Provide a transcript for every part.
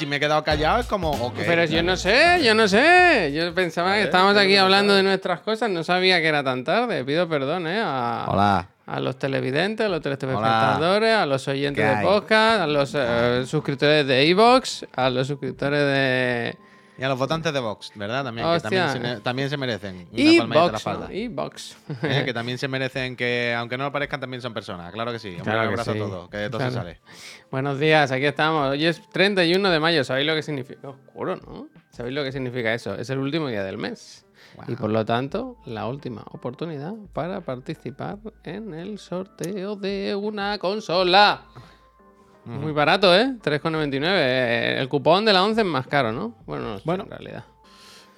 si me he quedado callado es como, ok. Pero yo no sé, yo no sé. Yo pensaba que estábamos aquí hablando de nuestras cosas, no sabía que era tan tarde. Pido perdón, ¿eh? A, Hola. a los televidentes, a los telespectadores, a los oyentes ¿Qué de podcast, a los eh, suscriptores de Evox, a los suscriptores de Y a los votantes de Vox, ¿verdad? También, que también se, también se merecen una palmadita en la Evox. espalda. ¿no? Evox. Eh, que también se merecen que, aunque no lo parezcan, también son personas. Claro que sí. Hombre, Claro un abrazo sí. a todos, que de todo Claro. se sale. Buenos días, aquí estamos. Hoy es 31 de mayo, ¿sabéis lo que significa? Oscuro, ¿no? ¿Sabéis lo que significa eso? Es el último día del mes. Y por lo tanto, la última oportunidad para participar en el sorteo de una consola. Muy barato, ¿eh? 3,99. Eh, El cupón de la 11 es más caro, ¿no? Bueno, no sé, Bueno. en realidad.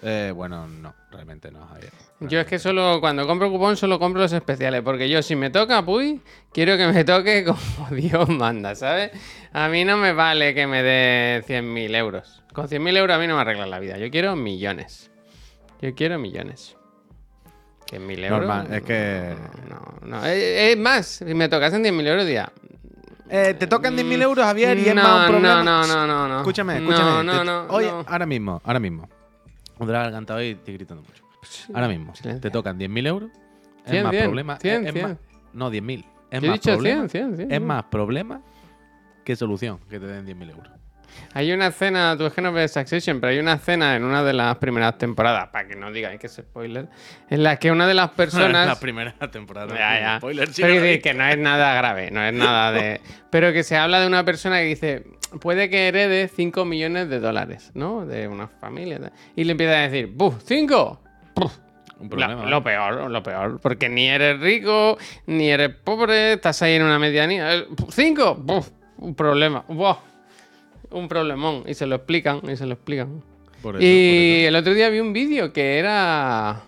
Eh, bueno, no, realmente no, Javier. Yo es que solo cuando compro cupón solo compro los especiales, porque yo si me toca Puy, quiero que me toque como Dios manda, ¿sabes? A mí no me vale que me dé 100.000 euros. Con 100.000 euros a mí no me arregla la vida. Yo quiero millones. Yo quiero millones. 100.000 euros. Normal, es que- No, no. Es, es más, si me tocasen 10.000 euros, diría. Eh, te tocan 10.000 euros, Javier, y es no, más un problema. No, no, no, no, no. Escúchame, No, escúchame. No, te- no, Oye, no. ahora mismo, ahora mismo. Otra la garganta hoy estoy gritando mucho. Ahora mismo, silencio. te tocan 10.000 euros. Es 100, más 100, problema. 100, es, es 100. más, no, 10.000. Es más problema. 100, 100, 100. Es más problema que solución que te den 10.000 euros. Hay una escena, tú es que no ves Succession, pero hay una escena en una de las primeras temporadas, para que no digáis que es spoiler, en la que una de las la personas. primera temporada. Ya, ya. Spoiler, sí, Pero lo que, no es nada grave, no es nada de. Pero que se habla de una persona que dice, puede que herede 5 millones de dólares, ¿no? De una familia. Y le empieza a decir, ¡buf! ¡5! ¡Buf! Un La- problema. lo ¿eh? peor, lo peor. Porque ni eres rico, ni eres pobre, estás ahí en una medianía. Eh, ¡Cinco! ¡Buf! Un problema. ¡Buah! Un problemón. Y se lo explican, y se lo explican. Por eso, y el otro día vi un vídeo que era.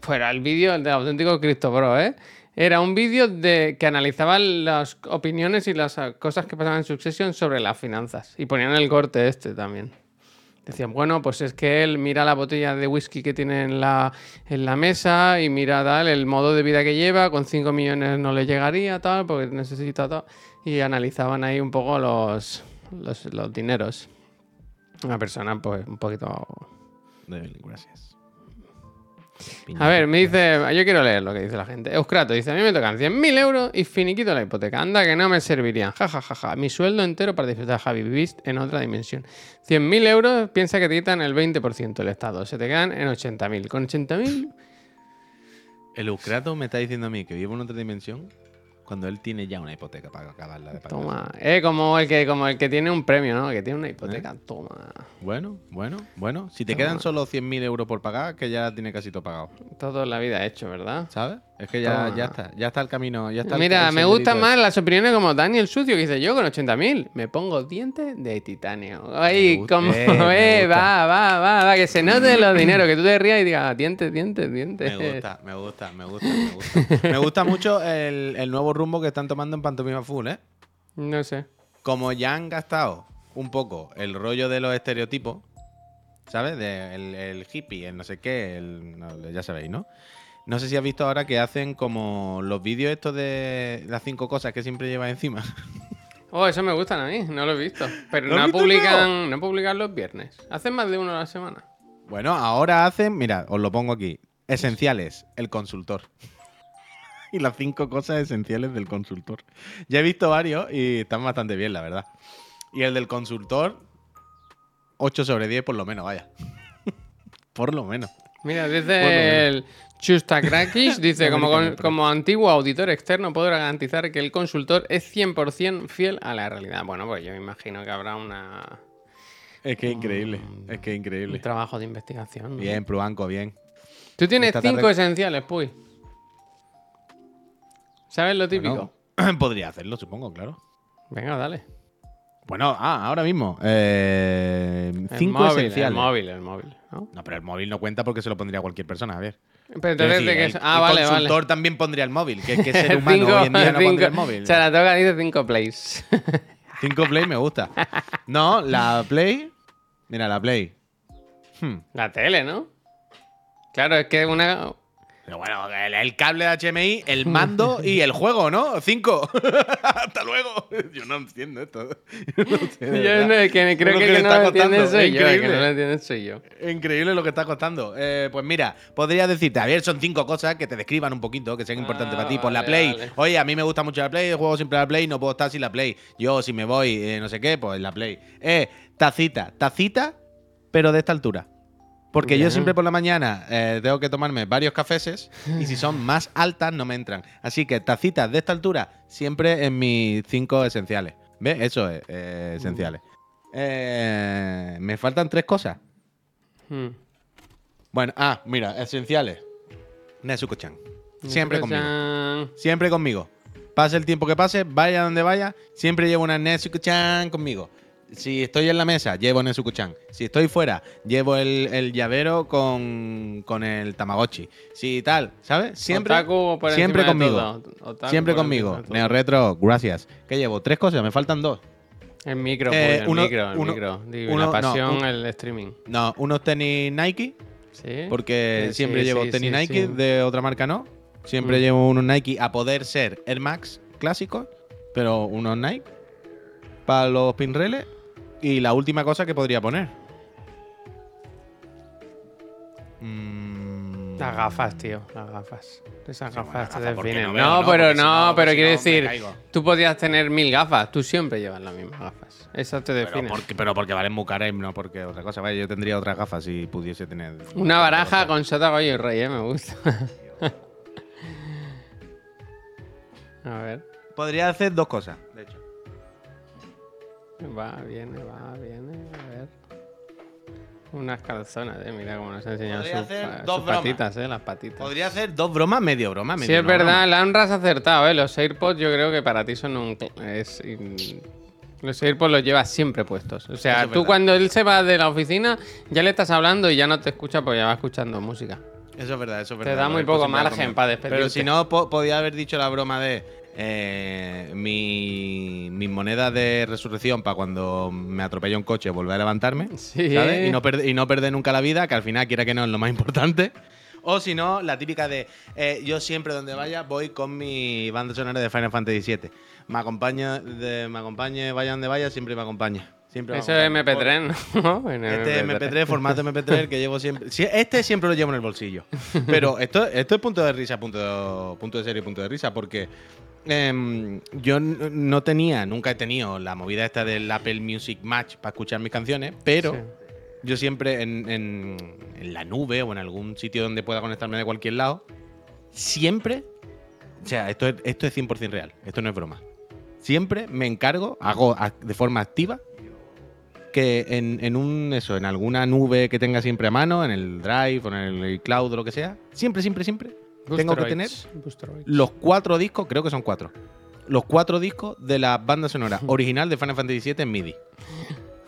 Fuera el vídeo del auténtico Cristo Bro, ¿eh? Era un vídeo de que analizaba las opiniones y las cosas que pasaban en Succession sobre las finanzas. Y ponían el corte este también. Decían, bueno, pues es que él mira la botella de whisky que tiene en la, en la mesa y mira tal, el modo de vida que lleva, con 5 millones no le llegaría, tal, porque necesita tal. Y analizaban ahí un poco los, los, los dineros. Una persona, pues, un poquito De- Gracias. a ver, me dice, yo quiero leer lo que dice la gente. Euskrato dice, a mí me tocan 100.000 euros y finiquito la hipoteca. Anda que no me servirían. Ja, ja, ja, ja. Mi sueldo entero para disfrutar, Javi. Vivís en otra dimensión. 100.000 euros, piensa que te quitan el 20% del Estado. Se te quedan en 80.000. Con 80.000... El Eucrato me está diciendo a mí que vive en otra dimensión cuando él tiene ya una hipoteca para acabarla de pagar. Toma. Eh, como el que, como el que tiene un premio, ¿no? Que tiene una hipoteca. Toma. Bueno, bueno, bueno. Si te quedan solo 100.000 euros por pagar, que ya tiene casi todo pagado. Todo en la vida hecho, ¿verdad? ¿Sabes? Es que ya, Toma. ya está. Ya está el camino. Ya está Mira, el me gustan más las opiniones como Daniel Sucio, que dice, yo con 80.000 me pongo dientes de titanio. Ay, gusta, como, eh, va, va, va, va, que se note los dineros, que tú te rías y digas, dientes, dientes, dientes. Me gusta, me gusta, me gusta, me gusta. me gusta mucho el, el nuevo rumbo que están tomando en Pantomima Full, ¿eh? No sé. Como ya han gastado un poco el rollo de los estereotipos, ¿sabes? De el, el hippie, el no sé qué, el, no, ya sabéis, ¿no? No sé si has visto ahora que hacen como los vídeos estos de las cinco cosas que siempre llevas encima. Oh, eso me gustan a mí, no lo he visto. Pero ¿Lo has no publican, no publican los viernes. Hacen más de uno a la semana. Bueno, ahora hacen, mira, os lo pongo aquí. Esenciales, el consultor. y las cinco cosas esenciales del consultor. Ya he visto varios y están bastante bien, la verdad. Y el del consultor, 8 sobre 10 por lo menos, vaya. por lo menos. Mira, dice el Chustakrakis, dice, como, con- como antiguo auditor externo puedo garantizar que el consultor es 100% fiel a la realidad. Bueno, pues yo me imagino que habrá una, Es que es increíble, es que es un increíble. trabajo de investigación. ¿no? Bien, Pruanco, bien. Tú tienes Esta cinco tarde- esenciales, Puy. ¿Sabes lo típico? Bueno, podría hacerlo, supongo, claro. Venga, dale. Bueno, ah, ahora mismo. Eh, El cinco móvil, esenciales. El móvil, el móvil. ¿no? No, pero el móvil no cuenta porque se lo pondría a cualquier persona, a ver. Pero entonces, decir, ¿de qué el, es? Ah, el vale, consultor vale. también pondría el móvil, que, que ser humano Cinco- hoy en día no cinco- pondría el móvil. Saratoga dice 5 plays. 5 Play me gusta. No, la Play. Mira, la Play. Hmm, la tele, ¿no? Claro, es que una. Pero bueno, el, cable de HMI, el mando y el juego, ¿no? Cinco. Hasta luego. Yo no entiendo esto. Yo no sé, Yo no, que creo Lo que, que que no lo entiende soy yo. Que increíble. no lo entiende soy yo. Increíble lo que está costando. Eh, pues mira, podría decirte, a ver, son cinco cosas que te describan un poquito, que sean importantes Ah, para ti. Por la vale, Play. vale. Oye, a mí me gusta mucho la Play, juego siempre a la Play, no puedo estar sin la Play. Yo, si me voy, eh, no sé qué, pues la Play. Eh, tacita, tacita, pero de esta altura. Porque yo siempre por la mañana eh, tengo que tomarme varios cafeses y si son más altas no me entran. Así que tacitas de esta altura siempre en mis cinco esenciales. ¿Ves? Eso es, eh, esenciales. Eh, me faltan tres cosas. Hmm. Bueno, ah, mira, esenciales. Nezuko-chan. Siempre conmigo. Siempre conmigo. Pase el tiempo que pase, vaya donde vaya, siempre llevo una Nezuko-chan conmigo. Si estoy en la mesa, llevo Nezuko-chan. Si estoy fuera, llevo el, el llavero con, con el Tamagotchi. Si tal, ¿sabes? Siempre, siempre conmigo. siempre conmigo. Neo Retro, gracias. ¿Qué llevo? Tres cosas, me faltan dos. El micro, Eh, pues, el uno- micro, el uno- micro. Digo, uno- no, la pasión, un- el streaming. No, unos tenis Nike, Sí. porque Sí, siempre sí, llevo sí, tenis Nike, de otra marca no. Siempre Mm. llevo unos Nike a poder ser Air Max clásicos, pero unos Nike para los pinreles. Y la última cosa que podría poner. Mm, Las gafas, tío, las gafas. Esas Sí, bueno, gafas te gafas definen. no No, veo, ¿no? pero no, no- pero si quiero no me decir, tú podías tener mil gafas, tú siempre llevas las mismas gafas. Esas te Pero definen. porque, pero porque valen muy caras no porque otra cosa. Vaya, yo tendría otras gafas si pudiese tener. Una baraja con Sota Goyo y Rey, eh, me gusta. A ver. Podría hacer dos cosas, de hecho. Va, viene, va, viene, a ver. Unas calzonas, eh. Mira cómo nos ha enseñado Podría sus, hacer pa- dos sus patitas, eh. Las patitas. Podría hacer dos bromas, medio broma, medio Sí, es no verdad, broma. la has acertado, ¿eh? Los AirPods yo creo que para ti son un... cl- Es, in- Los AirPods los llevas siempre puestos. O sea, Eso es tú verdad. cuando él se va de la oficina ya le estás hablando y ya no te escucha porque ya va escuchando música. Eso es verdad, eso es Te verdad. da Los muy poco margen para despedirte. Pero si no, po- podía haber dicho la broma de eh, mi, mis monedas de resurrección para cuando me atropella un coche volver a levantarme. Sí. ¿sabes? Y no, perder, y no perder nunca la vida, que al final, quiera que no, es lo más importante. O si no, la típica de eh, yo siempre donde vaya voy con mi banda sonora de Final Fantasy VII. Me acompaña, de, me acompañe, vaya donde vaya, siempre me acompaña. Siempre Eso es acompaña. MP3, ¿no? Este MP3, formato MP3 que llevo siempre. Este siempre lo llevo en el bolsillo. Pero esto, esto es punto de risa, punto, punto de serie, punto de risa, porque em, yo no tenía, nunca he tenido la movida esta del Apple Music Match para escuchar mis canciones, pero Sí. yo siempre en, en- en la nube o en algún sitio donde pueda conectarme de cualquier lado, siempre. O sea, esto es, esto es 100% real, esto no es broma. Siempre me encargo, hago de forma activa que en, en un eso, en alguna nube que tenga siempre a mano, en el Drive o en el cloud o lo que sea, siempre, siempre, siempre tengo que tener los cuatro discos, creo que son cuatro, los cuatro discos de la banda sonora original de Final Fantasy VII en MIDI.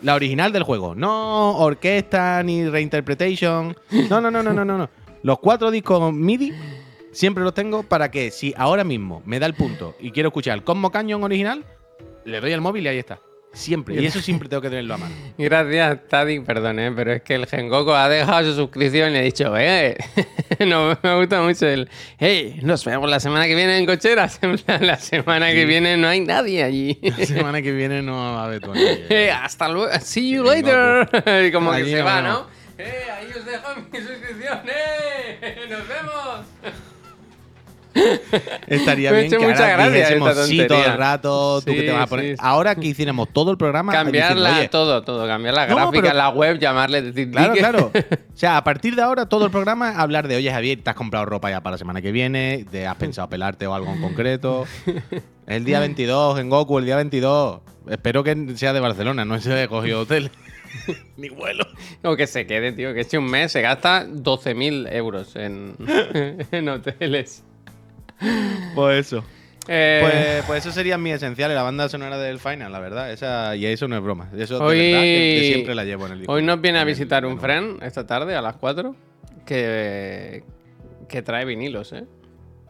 La original del juego, no orquesta ni reinterpretation. No, no, no, no, no, no, no. Los cuatro discos MIDI siempre los tengo para que si ahora mismo me da el punto y quiero escuchar el Cosmo Canyon original, le doy al móvil y ahí está. Siempre. Y eso siempre tengo que tenerlo a mano. Gracias, Tadi, perdón, ¿eh? pero es que el Gengoku ha dejado su suscripción y ha dicho, eh, no, me gusta mucho el, hey, nos vemos la semana que viene en cocheras. La semana que viene no hay nadie allí. La semana que viene no va a haber tú Eh, hasta luego, see you later. Y como que se va, vemos. ¿no? Eh, ahí os dejo mi suscripción, eh, nos vemos. Estaría bien que ahora dijésemos sí todo el rato, tú que Sí, te vas a poner. sí. Ahora que hiciéramos todo el programa Cambiarla, diciendo, "Oye, todo, todo, cambiar la No, gráfica, pero- la web, llamarle, decir, Claro, claro. O sea, a partir de ahora todo el programa hablar de, oye Javier, te has comprado ropa ya para la semana que viene, te has pensado pelarte o algo en concreto. El día 22 en Goku, el día 22. Espero que sea de Barcelona, no se haya cogido hotel. Ni vuelo. O que se quede, tío, que este un mes se gasta 12.000 euros en, en hoteles. Pues eso. Eh, Pues, pues eso serían mis esenciales, la banda sonora del final, la verdad. Esa, y eso no es broma. Eso de Hoy- verdad que, que siempre la llevo en el disco. hoy nos viene a visitar un friend esta tarde a las 4 que, que trae vinilos, ¿eh?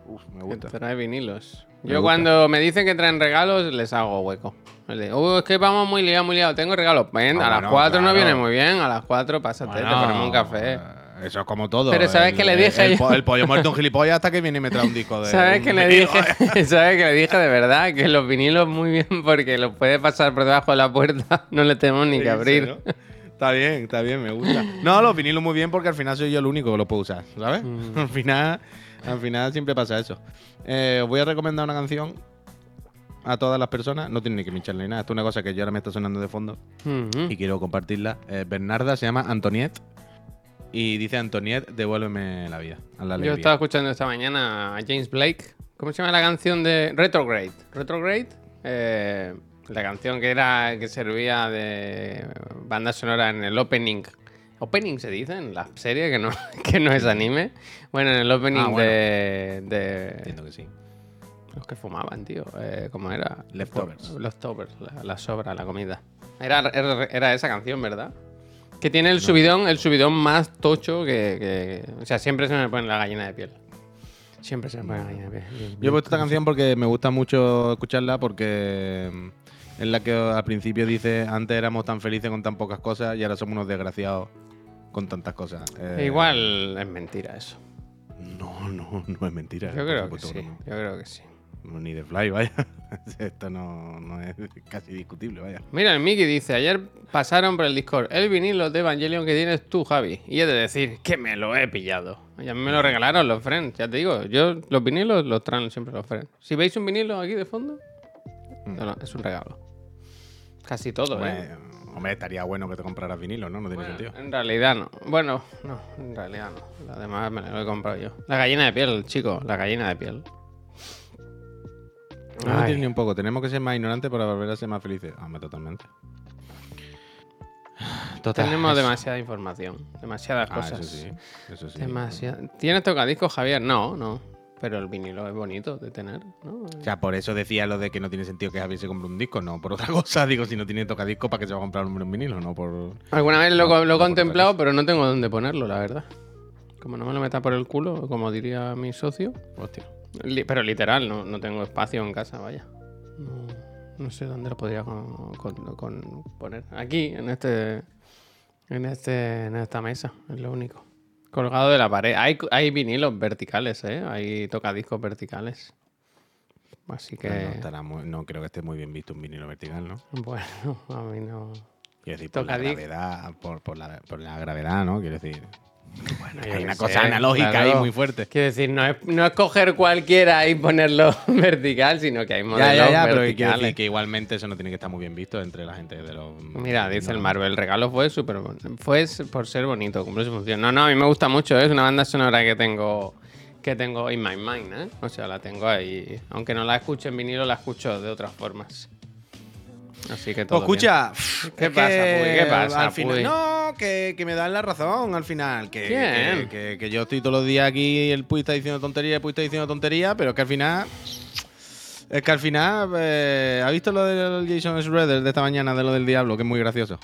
Uf, me Que gusta. trae vinilos. Me Yo gusta. cuando me dicen que traen regalos, les hago hueco. Les digo, "Uy, es que vamos muy liados, muy liados. Tengo regalos. Ven, Ah, a las bueno, 4 no viene muy bien. A las 4 pásate, te Bueno, ponemos un café. eh, eso es como todo. Pero ¿sabes El- qué le dije el, yo? po- el pollo muerto un gilipollas hasta que viene y me trae un disco de. ¿Sabes que le dije? ¿Sabes que le dije de verdad? Que los vinilos muy bien porque los puede pasar por debajo de la puerta. No le tenemos ni que Sí, abrir. ¿no? Está bien, está bien, me gusta. No, los vinilos muy bien porque al final soy yo el único que lo puedo usar, ¿sabes? Mm. Al final, al final siempre pasa eso. Eh, os voy a recomendar una canción a todas las personas. No tiene ni que pincharle ni nada. Esto es una cosa que yo ahora me está sonando de fondo Ujú. y quiero compartirla. Eh, Bernarda se llama Antoniette y dice Antoniette, devuélveme la vida. A la Yo estaba escuchando esta mañana a James Blake. ¿Cómo se llama la canción de Retrograde? Retrograde. eh, la canción que era que servía de banda sonora en el opening. Opening se dice en la serie que no, que no es anime. Bueno, en el opening Ah, bueno. de, de Entiendo que sí. los que fumaban, tío. Eh, ¿Cómo era? Leftovers. Leftovers, la, la sobra, la comida. Era, era, era esa canción, ¿verdad? Que tiene el subidón, el subidón más tocho que, que- O sea, siempre se me pone la gallina de piel. Siempre se me pone la gallina de piel. Yo he puesto esta canción porque me gusta mucho escucharla porque mm, es la que al principio dice antes éramos tan felices con tan pocas cosas y ahora somos unos desgraciados con tantas cosas. Eh, E Igual es mentira eso. No, no, no es mentira. Yo creo que sí. Yo creo que sí. Ni de fly, vaya. Esto no, no es casi discutible, vaya. Mira, el Mickey dice, ayer pasaron por el Discord el vinilo de Evangelion que tienes tú, Javi. Y he de decir que me lo he pillado. Y a mí me lo regalaron los friends, ya te digo. Yo los vinilos los traen siempre los friends. Si veis un vinilo aquí de fondo, no, no, es un regalo. Casi todo, ¿eh? Hombre, hombre, estaría bueno que te compraras vinilo, ¿no? No tiene Bueno, sentido. en realidad no. Bueno, no, en realidad no. Lo demás me lo he comprado yo. La gallina de piel, chico, la gallina de piel. No, tiene ni un poco. Tenemos que ser más ignorantes para volver a ser más felices. Hombre, totalmente. Total, Tenemos eso. demasiada información, demasiadas Ah, cosas. eso sí. Eso sí. Demasiada- ¿Tienes tocadiscos, Javier? No, no. Pero el vinilo es bonito de tener, ¿no? O sea, por eso decía lo de que no tiene sentido que Javier se compre un disco, no por otra cosa. Digo, si no tiene tocadisco, ¿para qué se va a comprar un vinilo? No por. Alguna vez lo, No, lo he no contemplado, pero no tengo dónde ponerlo, la verdad. Como no me lo meta por el culo, como diría mi socio. Hostia. Li- pero literal, no, no tengo espacio en casa, vaya. No, no sé dónde lo podría con- con- con- poner. Aquí, en este. En este. En esta mesa, es lo único. Colgado de la pared. Hay, hay vinilos verticales, ¿eh? Hay tocadiscos verticales. Así que. No, muy- no creo que esté muy bien visto un vinilo vertical, ¿no? Bueno, a mí no. Quiero decir, por la gravedad, por, por la, por la gravedad, ¿no? Quiero decir. Bueno, hay una cosa analógica ahí muy fuerte. Quiero decir, no es, no es coger cualquiera y ponerlo vertical, sino que hay modelos Ya, ya, ya, pero que verticales. igualmente eso no tiene que estar muy bien visto entre la gente de los. Mira, dice el. Marvel, el regalo fue súper Fue por ser bonito, cumplió su función. No, no, a mí me gusta mucho, ¿eh? es una banda sonora que tengo que tengo in my mind, ¿eh? O sea, la tengo ahí. Aunque no la escuche en vinilo, la escucho de otras formas. Así que todo. Pues escucha, ¿Qué pasa, que Puy? ¿Qué pasa, Al final, Puy? no, que, que me dan la razón al final. Que, que, yo estoy todos los días aquí, el Puy está diciendo tontería, el Puy está diciendo tontería, pero es que al final. Es que al final. eh, ¿Ha visto lo del Jason Schroeder de esta mañana, de lo del diablo, que es muy gracioso?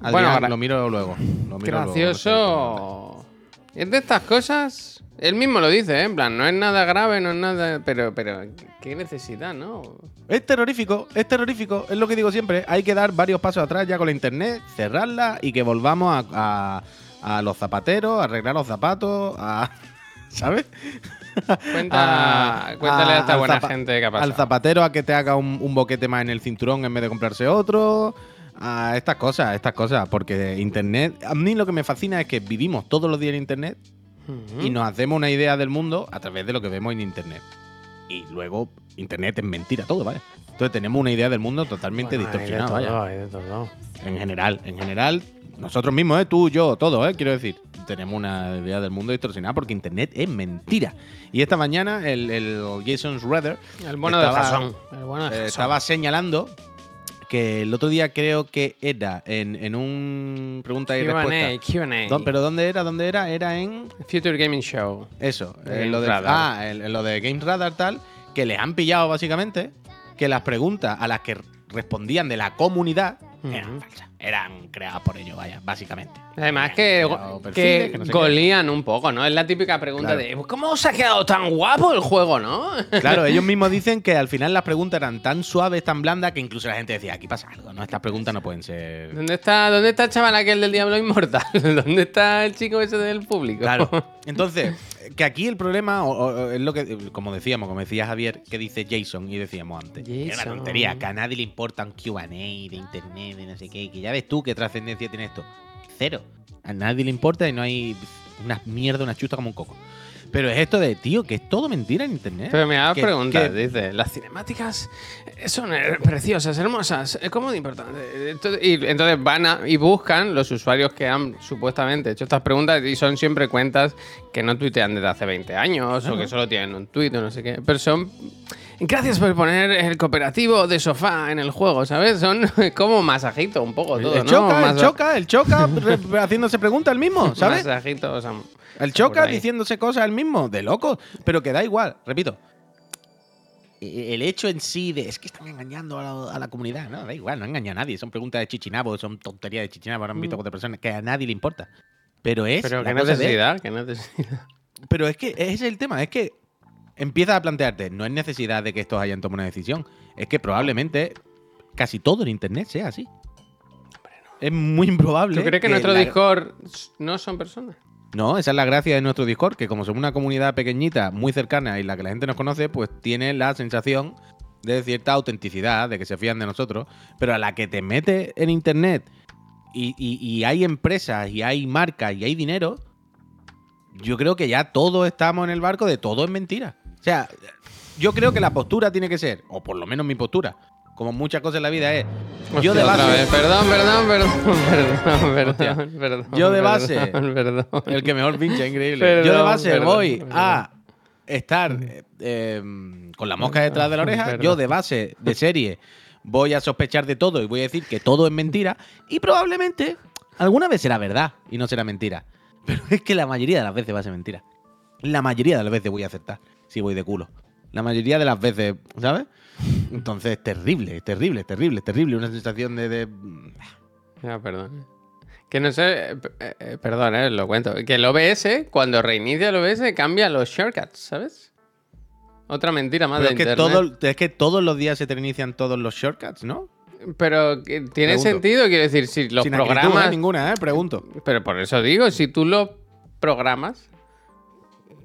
Bueno, lo miro luego. lo miro luego, Gracioso. Es de estas cosas. Él mismo lo dice, ¿eh? En plan, no es nada grave, no es nada. Pero, pero, qué necesidad, ¿no? Es terrorífico, es terrorífico, es lo que digo siempre. Hay que dar varios pasos atrás ya con la internet, cerrarla y que volvamos a, a- a los zapateros, a arreglar los zapatos, a. ¿Sabes? Cuenta, cuéntale a esta buena zapa- gente que ha Al zapatero a que te haga un, un boquete más en el cinturón en vez de comprarse otro. A estas cosas, estas cosas. Porque internet. A mí lo que me fascina es que vivimos todos los días en internet y nos hacemos una idea del mundo a través de lo que vemos en internet. Y luego, internet es mentira todo, ¿vale? Entonces tenemos una idea del mundo totalmente Bueno, de distorsionada, vaya. todo, de. En general, en general, nosotros mismos, ¿eh? tú, yo, todos, ¿eh? quiero decir, tenemos una idea del mundo distorsionada porque internet es mentira. Y esta mañana el, el Jason Schroeder El bueno de estaba- Jason. El bueno de eh, Jason. estaba señalando que el otro día creo que era en, en un pregunta y respuesta. Q&A, Q&A. ¿Dó- ¿Pero dónde era? ¿Dónde era? Era en Future Gaming Show. eso, en lo de, Radar. ah, en, en lo de Games Radar tal, que les han pillado básicamente, que las preguntas a las que respondían de la comunidad eran falsas. Eran creadas por ellos, vaya, básicamente. Además Habían que, perfiles, que que no sé qué. golían un poco, ¿no? Es la típica pregunta Claro. de ¿cómo os ha quedado tan guapo el juego, no? Claro, ellos mismos dicen que al final las preguntas eran tan suaves, tan blandas, que incluso la gente decía, aquí pasa algo, ¿no? Estas preguntas no pueden ser... ¿Dónde está, ¿Dónde está el chaval aquel del Diablo Inmortal? ¿Dónde está el chico ese del público? Claro. Entonces, que aquí el problema, o- o- es lo que, como decíamos, como decía Javier, que dice Jason, y decíamos antes. Es una tontería, que a nadie le importa un QA de internet, de no sé qué, que ya ves tú qué trascendencia tiene esto. Cero. A nadie le importa y no hay una mierda, una chusta como un coco. Pero es esto de, tío, que es todo mentira en internet. Pero me Que- preguntas, dice, las cinemáticas son eh, preciosas, hermosas, eh, ¿cómo de importante? Entonces, y entonces van a, y buscan los usuarios que han supuestamente hecho estas preguntas y son siempre cuentas que no tuitean desde hace 20 años o que solo tienen un tuit o no sé qué. Pero son... Gracias por poner el cooperativo de sofá en el juego, ¿sabes? Son como masajito un poco todo, el ¿no? choca, el choca, el choca, haciéndose preguntas el mismo, ¿sabes? Masajito, o sea, El choca diciéndose cosas el mismo, de locos. Pero que da igual, repito. E- El hecho en sí de es que están engañando a la, a la comunidad, no, da igual, no engaña a nadie. Son preguntas de chichinabo, son tonterías de chichinabo, ahora han visto Mm. cuatro personas, que a nadie le importa. Pero es. Pero qué de- necesidad, qué necesidad. pero es que es el tema, es que empiezas a plantearte, no es necesidad de que estos hayan tomado una decisión, es que probablemente casi todo en internet sea así. Es muy improbable. ¿Tú crees que nuestro la- Discord no son personas? No, esa es la gracia de nuestro Discord, que como somos una comunidad pequeñita, muy cercana y la que la gente nos conoce, pues tiene la sensación de cierta autenticidad, de que se fían de nosotros, pero a la que te metes en internet y, y- y hay empresas y hay marcas y hay dinero, yo creo que ya todos estamos en el barco de todo es mentira. O sea, yo creo que la postura tiene que ser, o por lo menos mi postura, como muchas cosas en la vida es, yo de base. Perdón, perdón, perdón, perdón, Hostia. perdón, perdón. Yo de base- Perdón, perdón. El que mejor pincha, increíble. Perdón, Yo de base perdón, voy a estar eh, con la mosca detrás de la oreja. Yo de base, de serie, voy a sospechar de todo y voy a decir que todo es mentira. Y probablemente alguna vez será verdad y no será mentira. Pero es que la mayoría de las veces va a ser mentira. La mayoría de las veces voy a aceptar si voy de culo. La mayoría de las veces, ¿sabes? Entonces, es terrible, terrible, terrible, terrible. Una sensación de- de Ya, perdón. Que no sé, eh, eh, perdón, eh, lo cuento. Que el OBS, cuando reinicia el OBS, cambia los shortcuts, ¿sabes? Otra mentira más Pero de es que, internet. todo, es que todos los días se te reinician todos los shortcuts, ¿no? Pero tiene Pregunto. sentido, quiero decir, si los Sin programas. ¿eh? ninguna, ¿eh? Pregunto. Pero por eso digo, si tú lo programas,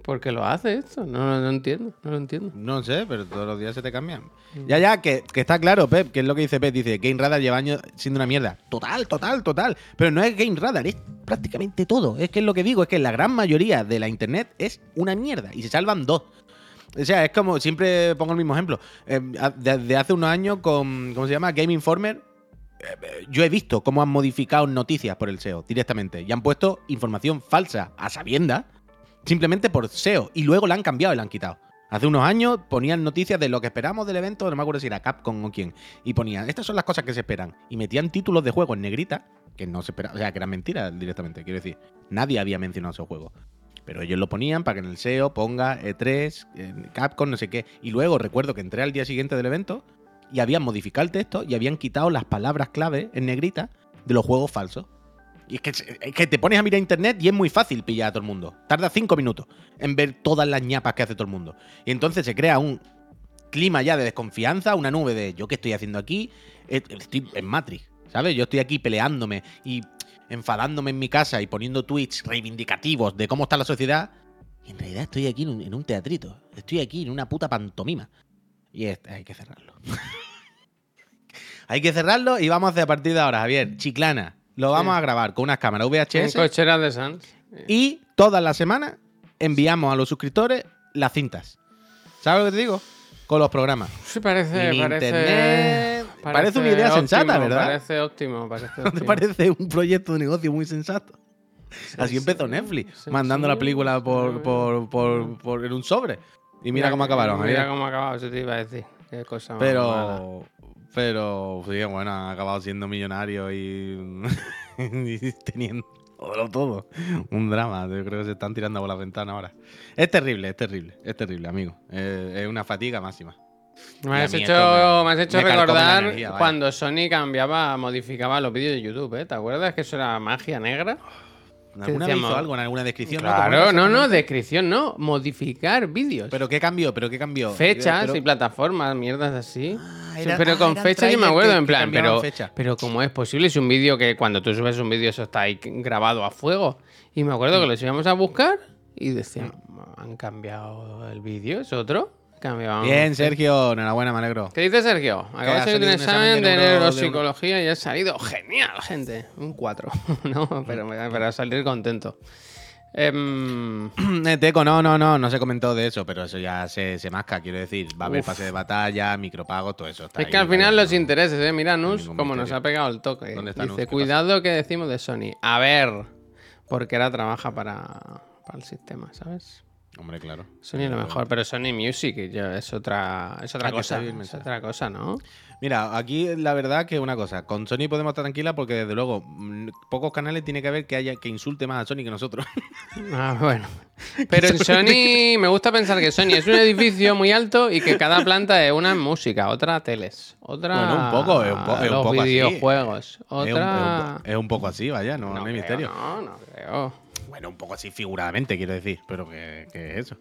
¿por qué lo hace esto? No, no, no entiendo, no lo entiendo. No sé, pero todos los días se te cambian. Mm. Ya, ya, que, que está claro, Pep, que es lo que dice Pep. Dice, Game Radar lleva años siendo una mierda. Total, total, total. Pero no es Game Radar, es prácticamente todo. Es que es lo que digo, es que la gran mayoría de la internet es una mierda. Y se salvan dos. O sea, es como, siempre pongo el mismo ejemplo. Eh, Desde hace unos años con, ¿cómo se llama? Game Informer. eh, Yo he visto cómo han modificado noticias por el SEO directamente y han puesto información falsa a sabienda simplemente por SEO y luego la han cambiado y la han quitado. Hace unos años ponían noticias de lo que esperamos del evento, no me acuerdo si era Capcom o quién, y ponían, estas son las cosas que se esperan, y metían títulos de juegos en negrita, que no se esperaba, o sea, que eran mentiras directamente, quiero decir, nadie había mencionado esos juegos. Pero ellos lo ponían para que en el SEO ponga E3, en Capcom, no sé qué. Y luego recuerdo que entré al día siguiente del evento y habían modificado el texto y habían quitado las palabras clave en negrita de los juegos falsos. Y es que, te pones a mirar internet y es muy fácil pillar a todo el mundo. Tarda cinco minutos en ver todas las ñapas que hace todo el mundo. Y entonces se crea un clima ya de desconfianza, una nube de yo qué estoy haciendo aquí, Eh, estoy en Matrix, ¿sabes? Yo estoy aquí peleándome y enfadándome en mi casa y poniendo tweets reivindicativos de cómo está la sociedad. Y en realidad estoy aquí en un, teatrito. Estoy aquí en una puta pantomima. Y hay que cerrarlo. hay que cerrarlo y vamos a a partir de ahora, Javier, Chiclana. Lo vamos Sí. a grabar con unas cámaras En VHS cocheras de Sans. y todas las semanas enviamos a los suscriptores las cintas. ¿Sabes lo que te digo? Con los programas. Sí, parece. En parece, internet parece una idea sensata, ¿verdad? Parece óptimo, parece ¿No te parece un proyecto de negocio muy sensato? Así empezó Netflix, sí, mandando sí, la película por, por, por, por- en un sobre. Y mira, cómo acabaron. Mira Javier. cómo ha acabado, eso te iba a decir. Qué cosa más mala. Pero, sí, bueno, han acabado siendo millonarios y, y teniendo todo, todo. Un drama. Yo creo que se están tirando por la ventana ahora. Es terrible, es terrible, es terrible, amigo. Eh, es una fatiga máxima. Me has hecho, me- me has hecho me recordar energía, cuando Sony cambiaba, modificaba los vídeos de YouTube, ¿eh? ¿Te acuerdas que eso era magia negra? ¿Alguna vez hizo decíamos- algo en alguna descripción? ¿no? ¿Cómo Claro, no, no, descripción no, modificar vídeos. ¿Pero qué cambió? ¿Pero qué cambió? Fechas Pero- y plataformas, mierdas así. Ah, era- pero ah, con fecha yo me acuerdo, que- en plan, pero, fecha. pero ¿cómo es posible? Es un vídeo que cuando tú subes un vídeo eso está ahí grabado a fuego. Y me acuerdo que los íbamos a buscar y decían, han cambiado el vídeo, es otro. Bien, Sergio, enhorabuena, me alegro. ¿Qué dice Sergio? Acaba de salir un examen de de neuro- de neuropsicología y ha salido genial, gente. Un 4. no, pero, pero salir contento. Em, Eh, Teco, no, no, no, no se comentó de eso, pero eso ya se, se masca, quiero decir. Va a haber Uf. pase de batalla, micropagos, todo eso. está es que al final los no. intereses, ¿eh? Mira, Nus, ningún como nos ha pegado el toque. ¿Dónde está Dice, Nus? ¿Qué pasa? cuidado que decimos de Sony. A ver, porque ahora trabaja para, para el sistema, ¿sabes? Hombre, claro. Sony es lo mejor, pero Sony Music ya es otra, es otra Ah, cosa. Es otra cosa, ¿no? Mira, aquí la verdad que una cosa, con Sony podemos estar tranquilas porque desde luego pocos canales tiene que haber que haya que insulte más a Sony que nosotros. Ah, bueno. Pero en Sony me gusta pensar que Sony es un edificio muy alto y que cada planta es una música, otra teles, otra Bueno, un poco, es un po- es un los poco así. videojuegos, Es un- es, otra un, es un poco así, vaya, no, no, hay creo, misterio. No, no creo. Bueno, un poco así figuradamente, quiero decir, pero que, que eso.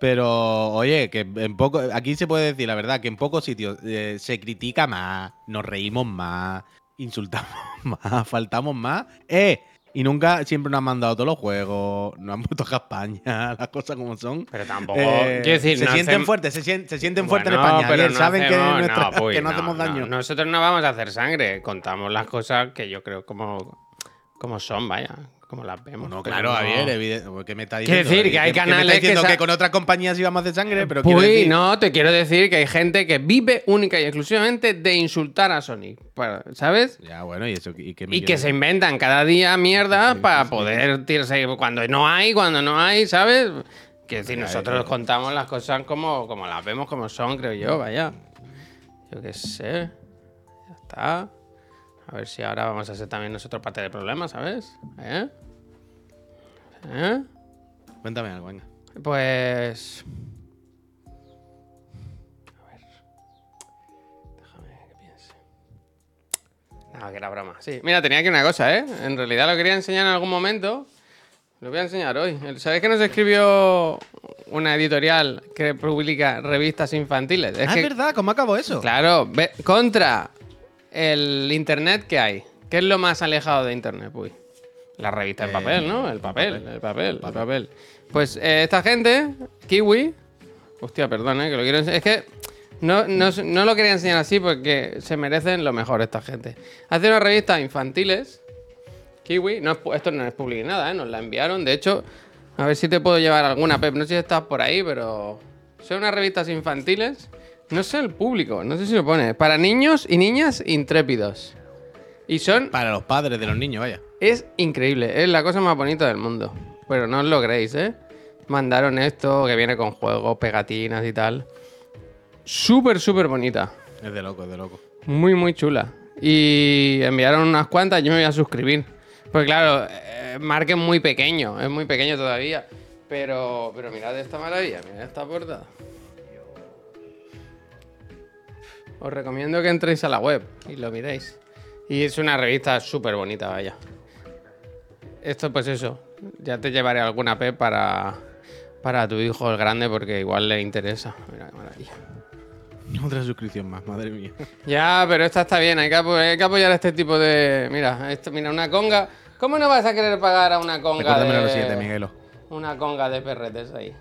Pero, oye, que en poco, aquí se puede decir la verdad, que en pocos sitios eh, se critica más, nos reímos más, insultamos más, faltamos más, ¡eh! Y nunca, siempre nos han mandado todos los juegos, nos han puesto a España, las cosas como son. Pero tampoco. Eh, quiero decir, se no sienten fuertes, se, sien- se sienten fuertes en España. pero Ayer no saben que, pues, que no, hacemos daño. Nosotros no vamos a hacer sangre, contamos las cosas que yo creo como, como son, vaya, como las vemos. Pero claro, no- Javier, evidente- ¿qué me está Quiero decir que hay me está canales que con otras compañías íbamos de sangre, pero Uy, decir- no, te quiero decir que hay gente que vive única y exclusivamente de insultar a Sony, para- ¿sabes? Ya, bueno, y eso. ¿y, qué me Y que se inventan cada día mierda para poder tirarse cuando no hay, cuando no hay, ¿sabes? Quiero decir, nosotros contamos las cosas como, como las vemos, como son, creo yo, vaya. Yo qué sé. Ya está. A ver si ahora vamos a ser también nosotros parte del problema, ¿sabes? ¿Eh? ¿Eh? Cuéntame algo, venga. Pues. A ver. Déjame que piense. No, que era broma. Sí, mira, tenía aquí una cosa, ¿eh? En realidad lo quería enseñar en algún momento. Lo voy a enseñar hoy. ¿Sabéis que nos escribió una editorial que publica revistas infantiles? Es ah, que, es verdad, ¿cómo acabó eso? Claro, ve- contra el internet que hay. ¿Qué es lo más alejado de internet? Uy. La revista en Eh, papel, ¿no? El papel, papel. el papel, el papel. Pues eh, esta gente, Kiwi. Hostia, perdón, ¿eh? Que lo quiero Es que no, no, no lo quería enseñar así porque se merecen lo mejor esta gente. Hace una revista infantiles. Kiwi. No esto no es public nada, ¿eh? Nos la enviaron. De hecho, a ver si te puedo llevar alguna, Pep. No sé si estás por ahí, pero. Son unas revistas infantiles. No sé el público, no sé si lo pone. Para niños y niñas intrépidos. Y son. Para los padres de los niños, vaya. Es increíble, es la cosa más bonita del mundo. Pero no os lo creéis, ¿eh? Mandaron esto que viene con juegos, pegatinas y tal. Súper, súper bonita. Es de loco, es de loco. Muy, muy chula. Y enviaron unas cuantas, yo me voy a suscribir. Pues claro, eh, Mark es muy pequeño, es muy pequeño todavía. Pero, pero mirad esta maravilla, mirad esta portada. Os recomiendo que entréis a la web y lo miréis. Y es una revista súper bonita, vaya. Esto, pues eso. Ya te llevaré alguna P para, para tu hijo el grande porque igual le interesa. Mira qué maravilla. Otra suscripción más, madre mía. Ya, pero esta está bien, hay que, hay que apoyar a este tipo de. Mira, esto, mira, una conga. ¿Cómo no vas a querer pagar a una conga Recuérdamelo de. lo siguiente, Miguelo. Una conga de perretes ahí.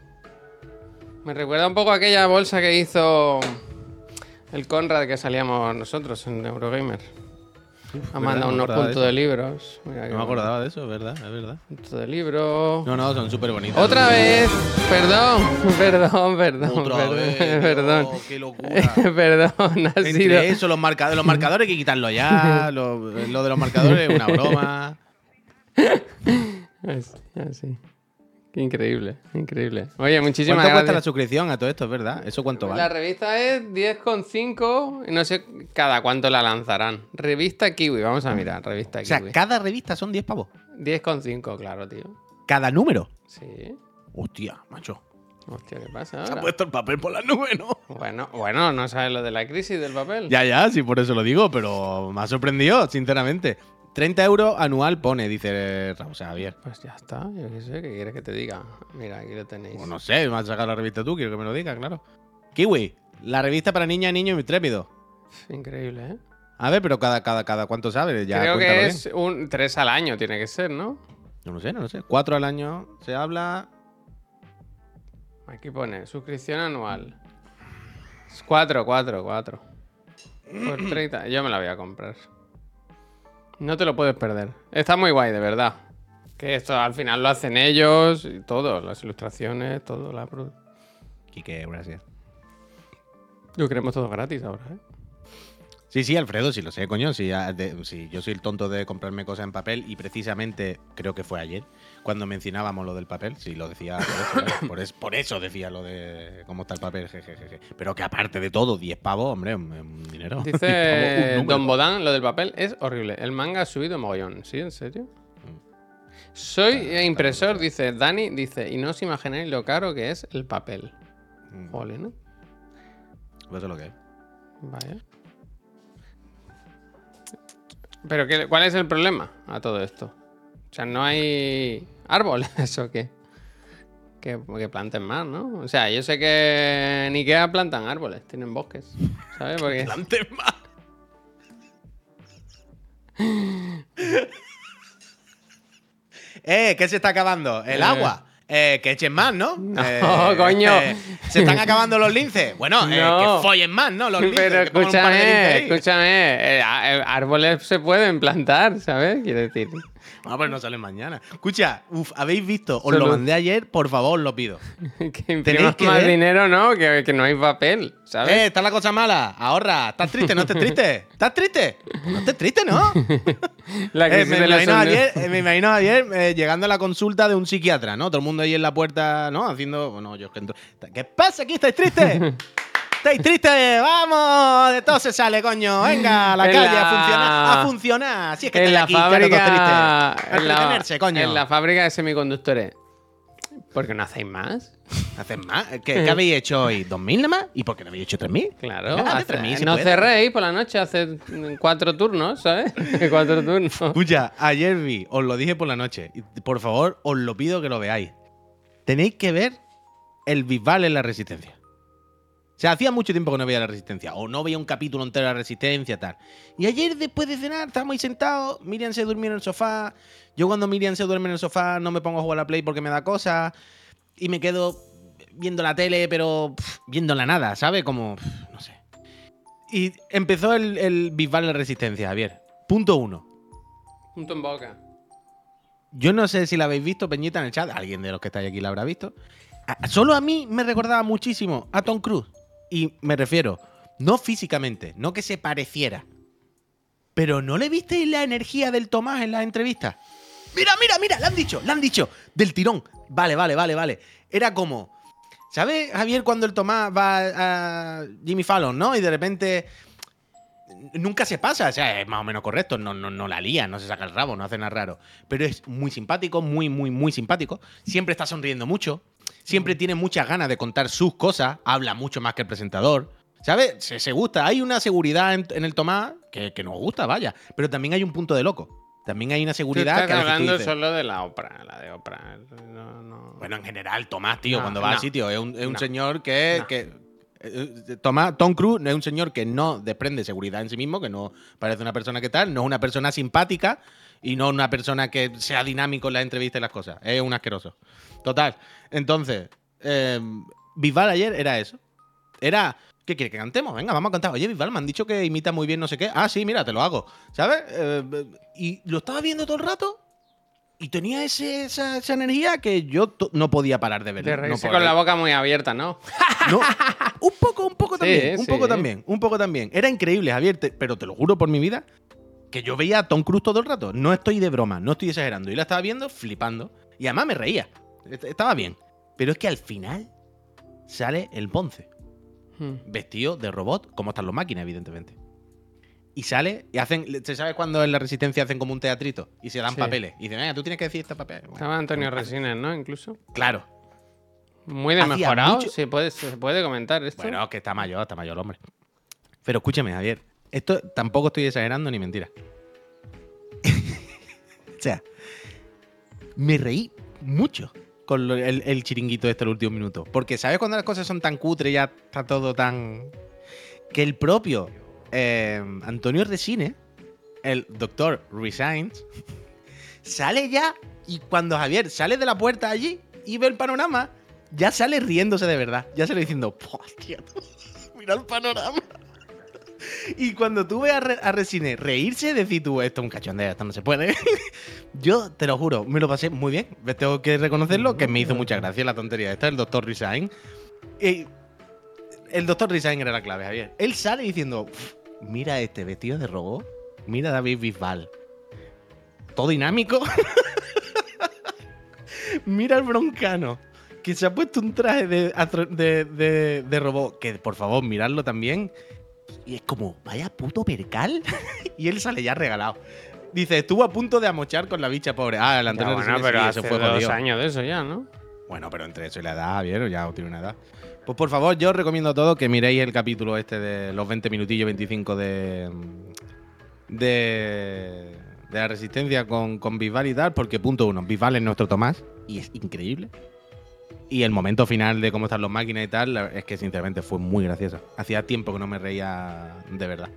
Me recuerda un poco a aquella bolsa que hizo el Conrad que salíamos nosotros en Eurogamer. Ha verdad, mandado no unos de puntos de libros. Mira No me acordaba de eso, es verdad, es verdad. Puntos de libro. No, no, son súper bonitos. Otra vez. Perdón, perdón, perdón. Otra perdón, vez. Perdón. oh, qué locura. perdón, ha Entre sido. eso, los, marca- los marcadores hay que quitarlo ya. Lo, lo de los marcadores es una broma. Así, así. Qué increíble, increíble. Oye, muchísimas ¿Cuánto cuesta la gracias. suscripción a todo esto, es verdad? ¿Eso cuánto La vale? revista es 10,5 y no sé cada cuánto la lanzarán. Revista Kiwi, vamos a mirar, revista O sea, Kiwi. cada revista son 10 pavos. 10,5, claro, tío. Cada número. Sí. Hostia, macho. Hostia, ¿qué pasa Se ha puesto el papel por las nubes, ¿no? Bueno, bueno, no sabes lo de la crisis del papel. Ya, ya, sí, por eso lo digo, pero me ha sorprendido, sinceramente. 30 euros anual pone, dice Raúl Javier. Pues ya está, yo qué sé, ¿qué quieres que te diga? Mira, aquí lo tenéis. Pues no sé, me has sacado la revista tú, quiero que me lo digas, claro. Kiwi, la revista para niñas, niños y intrépidos. Increíble, ¿eh? A ver, pero cada, cada, cada cuánto sabes, ya Creo que bien. es un tres al año, tiene que ser, ¿no? No lo sé, no lo sé. Cuatro al año se habla. Aquí pone suscripción anual. Cuatro, cuatro, cuatro. Por 30. Yo me la voy a comprar. No te lo puedes perder. Está muy guay, de verdad. Que esto al final lo hacen ellos y todo, las ilustraciones, todo. La... Quique, gracias. Lo queremos todo gratis ahora, ¿eh? Sí, sí, Alfredo, sí lo sé, coño. Sí, a- de- sí, yo soy el tonto de comprarme cosas en papel y precisamente creo que fue ayer cuando mencionábamos lo del papel. Sí, lo decía por eso, claro, por, es- por eso decía lo de cómo está el papel, jejeje. Pero que aparte de todo, 10 pavos, hombre, un, un dinero. 10 pavos, un Dice número. Don Bodán, lo del papel es horrible. El manga ha subido mogollón. ¿Sí? ¿En serio? Soy eh, impresor, dice Dani, dice, y no os imagináis lo caro que es el papel. Mm, Jole, ¿no? Eso es lo que es. Vaya. Pero qué- ¿cuál es el problema a todo esto? O sea, no hay árboles o qué? Que, que planten más, ¿no? O sea, yo sé que en Ikea plantan árboles, tienen bosques, ¿sabes? Porque Antes más. eh, ¿qué se está acabando? ¿El Eh. agua? Eh, que echen más, ¿no? No, Eh, coño. eh, ¿Se están acabando los linces? Bueno, eh, No. que follen más, ¿no? Los linces. Pero escúchame, escúchame, árboles se pueden plantar, ¿sabes? Quiero decir. Ah, pues no salen mañana. Escucha, uf, ¿habéis visto? Os Solo- lo mandé ayer, por favor, os lo pido. que imprimas que más ver- dinero, ¿no? Que, que no hay papel, ¿sabes? Eh, está la cosa mala. Ahorra. ¿Estás triste? ¿No estés triste? ¿Estás triste? Pues no estés triste, ¿no? La Eh, me, de imagino ayer, eh, me imagino ayer eh, llegando a la consulta de un psiquiatra, ¿no? Todo el mundo ahí en la puerta, ¿no? Haciendo. Bueno, yo es que entro- ¿Qué pasa aquí? ¿Estáis tristes? ¿Estáis tristes? ¡Vamos! De todo se sale, coño. Venga, a la En calle la- a funcionar. A funcionar. Si es que en la aquí, claro, fábrica. tristes. A En la, coño. en la fábrica de semiconductores. ¿Por qué no hacéis más? ¿Hacen más? ¿Qué, qué habéis hecho hoy? ¿2.000 nada más? ¿Y por qué no habéis hecho 3.000? Claro. Hace- 3.000 se no puede. cerréis por la noche, hace cuatro turnos, ¿sabes? cuatro turnos. Escucha, ayer vi, os lo dije por la noche. Por favor, os lo pido que lo veáis. Tenéis que ver el Bisbal en la Resistencia. Sea, hacía mucho tiempo que no veía la Resistencia. O no veía un capítulo entero de la Resistencia, tal. Y ayer, después de cenar, estábamos ahí sentados. Miriam se durmió en el sofá. Yo, cuando Miriam se duerme en el sofá, no me pongo a jugar a la Play porque me da cosas. Y me quedo viendo la tele, pero pff, viendo la nada, ¿sabes? Como, pff, no sé. Y empezó el, el Bisbal en la Resistencia, Javier. Punto uno. Punto en boca. Yo no sé si la habéis visto, Peñita, en el chat. Alguien de los que estáis aquí la habrá visto. A- Solo a mí me recordaba muchísimo a Tom Cruise. Y me refiero, no físicamente, no que se pareciera. Pero ¿no le visteis la energía del Tomás en las entrevistas? Mira, mira, mira, le han dicho, le han dicho. Del tirón. Vale, vale, vale, vale. Era como. ¿Sabes, Javier, cuando el Tomás va a Jimmy Fallon, ¿no? Y de repente nunca se pasa, o sea, es más o menos correcto, no, no, no la lía, no se saca el rabo, no hace nada raro. Pero es muy simpático, muy, muy, muy simpático. Siempre está sonriendo mucho, siempre tiene muchas ganas de contar sus cosas, habla mucho más que el presentador. ¿Sabes? Se, se gusta. Hay una seguridad en, en el Tomás que, que nos gusta, vaya. Pero también hay un punto de loco. También hay una Tú seguridad estás que hablando dices, solo de la ópera, la de ópera. No, no. Bueno, en general, Tomás, tío, No, cuando va al sitio, es un, es un señor que. Que eh, Tomás, Tom Cruise es un señor que no desprende seguridad en sí mismo, que no parece una persona que tal, no es una persona simpática y no una persona que sea dinámico en las entrevistas y las cosas. Es un asqueroso. Total. Entonces, eh, Bisbal ayer era eso. Era. ¿Qué quiere que cantemos? Venga, vamos a cantar. Oye, Bisbal, me han dicho que imita muy bien no sé qué. Ah, sí, mira, te lo hago. ¿Sabes? Eh, y lo estaba viendo todo el rato y tenía ese- esa, esa energía que yo no podía parar de ver. De no con la boca muy abierta, ¿no? No, un poco, un poco Sí, también. un sí. poco también. Un poco también. Era increíble, Javier, te- pero te lo juro por mi vida que yo veía a Tom Cruise todo el rato. No estoy de broma, no estoy exagerando. Y la estaba viendo flipando. Y además me reía. Est- Estaba bien. Pero es que al final sale el Ponce, Hmm. vestido de robot, como están los máquinas, evidentemente. Y sale, y hacen. ¿Se sabe cuando en la resistencia hacen como un teatrito? Y se dan Sí. papeles. Y dicen, venga, tú tienes que decir este papel. Bueno, Estaba Antonio Resines, ¿no? Incluso. Claro. Muy de mejorado. mucho- ¿Se, puede, ¿Se puede comentar esto? Bueno, que está mayor, está mayor el hombre. Pero escúchame, Javier. Esto tampoco estoy exagerando ni mentira. o sea, me reí mucho con el, chiringuito este el último minuto. Porque ¿sabes cuando las cosas son tan cutres, ya está todo tan... Que el propio eh, Antonio Resine, el doctor Resigns, sale ya y cuando Javier sale de la puerta allí y ve el panorama, ya sale riéndose de verdad. Ya sale diciendo, "Buah, tío, mira el panorama. Y cuando tú ves a, a Resine reírse, decir tú, esto es un cachondeo, esto no se puede. Yo te lo juro, me lo pasé muy bien. Tengo que reconocerlo, que me hizo mucha gracia la tontería esta, el doctor Resign. Y el doctor Resign era la clave, Javier. Él sale diciendo, "Uf, mira este vestido de robot, mira a David Bisbal. Todo dinámico. mira al broncano. Que se ha puesto un traje de, de, de- de robot. Que por favor, miradlo también. Y es como, vaya puto percal. y él sale ya regalado. Dice, estuvo a punto de amochar con la bicha pobre. Ah, el Antonio bueno, pero sí, hace eso fue dos jodido. años de eso ya, ¿no? Bueno, pero entre eso y la edad, Javier, ya tiene una edad. Pues por favor, yo os recomiendo a todos que miréis el capítulo este de los 20 minutillos 25 de. de. de la resistencia con, con Bisbal y tal, porque punto uno, Bisbal es nuestro Tomás y es increíble. Y el momento final de cómo están los máquinas y tal, es que sinceramente fue muy gracioso. Hacía tiempo que no me reía de verdad.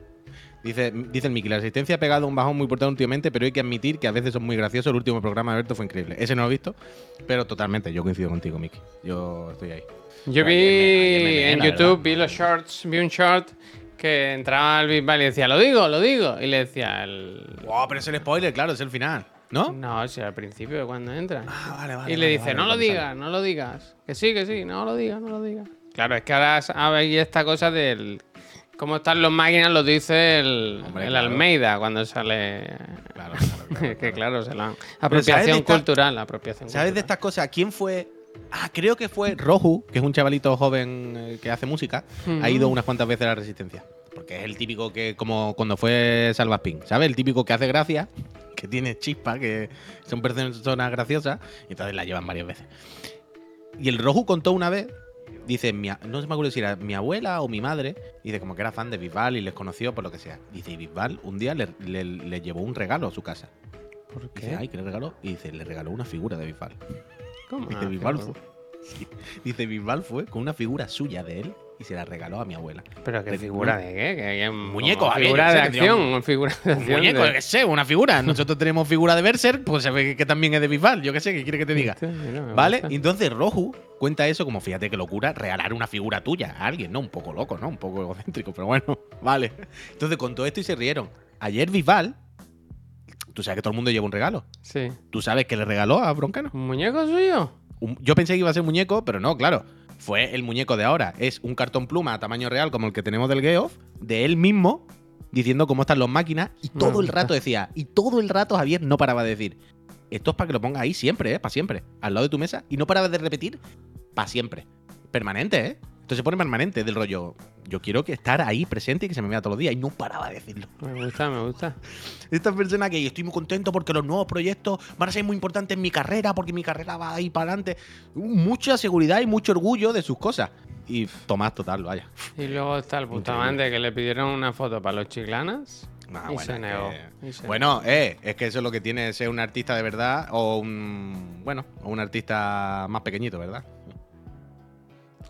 Dice, dice el Miki, la resistencia ha pegado un bajón muy importante últimamente, pero hay que admitir que a veces son muy graciosos. El último programa de Alberto fue increíble. Ese no lo he visto, pero totalmente, yo coincido contigo, Miki. Yo estoy ahí. Yo vi en YouTube, vi los shorts, vi un short que entraba al Big Bang y decía, lo digo, lo digo. Y le decía el... Wow, pero es el spoiler, claro, es el final, ¿no? No, si al principio de cuando entra. Ah, vale, vale. y le vale, dice, vale, no lo digas, no lo digas. Que sí, que sí, no lo digas, no lo digas. Claro, es que ahora hay esta cosa del... Cómo están los máquinas, lo dice el, Hombre, el claro. Almeida cuando sale... Claro, claro, claro, que claro. claro, se la han... ¿sabes de Apropiación esta- cultural, apropiación ¿Sabes de estas cosas? ¿Quién fue? Ah, creo que fue Roju, que es un chavalito joven eh, que hace música. Ha ido unas cuantas veces a la Resistencia. Porque es el típico que, como cuando fue Salvaspin, ¿sabes? El típico que hace gracia, que tiene chispa, que son personas graciosas, y entonces la llevan varias veces. Y el Roju contó una vez, dice, mi no se me acuerdo si era mi abuela o mi madre, dice como que era fan de Bisbal y les conoció por lo que sea. Dice, y Bisbal un día le, le- le llevó un regalo a su casa. ¿Por Dice, qué? ay, ¿qué le regaló? Y dice, le regaló una figura de Bisbal. ¿Cómo? Dice, Ah, Bisbal. Sí. Dice, Bisbal fue con una figura suya de él y se la regaló a mi abuela. ¿Pero qué figura de qué? Que- que- Muñeco, Javier, Figura de acción, un- figura de Un acción. muñeco, de- yo qué sé, una figura. Nosotros tenemos figura de Berserk, pues se ve que también es de Bisbal. Yo qué sé, ¿qué quiere que te diga? Me ¿Vale? gusta. Entonces Roju cuenta eso como, fíjate qué locura, regalar una figura tuya a alguien, ¿no? Un poco loco, ¿no? Un poco egocéntrico, pero bueno, vale. Entonces contó esto y se rieron. Ayer Bisbal, tú sabes que todo el mundo lleva un regalo. Sí. ¿Tú sabes qué le regaló a Broncano? ¿Un muñeco suyo? Un- yo pensé que iba a ser muñeco, pero no, claro. Fue el muñeco de ahora. Es un cartón pluma a tamaño real como el que tenemos del Geoff, de él mismo, diciendo cómo están las máquinas. Y Me todo el rato decía, y todo el rato Javier no paraba de decir, esto es para que lo pongas ahí siempre, ¿eh? Para siempre. Al lado de tu mesa. Y no paraba de repetir, para siempre. Permanente, ¿eh? Entonces se pone permanente del rollo. Yo quiero que estar ahí presente y que se me vea todos los días. Y no paraba de decirlo. Me gusta, me gusta. Esta persona que estoy muy contento porque los nuevos proyectos van a ser muy importantes en mi carrera, porque mi carrera va a ir para adelante. Mucha seguridad y mucho orgullo de sus cosas. Y Tomás total, vaya. Y luego está el Bustamante que le pidieron una foto para los chiclanas. Ah, Y bueno, se negó, que- y se Bueno, eh, es que eso es lo que tiene ser un artista de verdad o un. Bueno, o un artista más pequeñito, ¿verdad?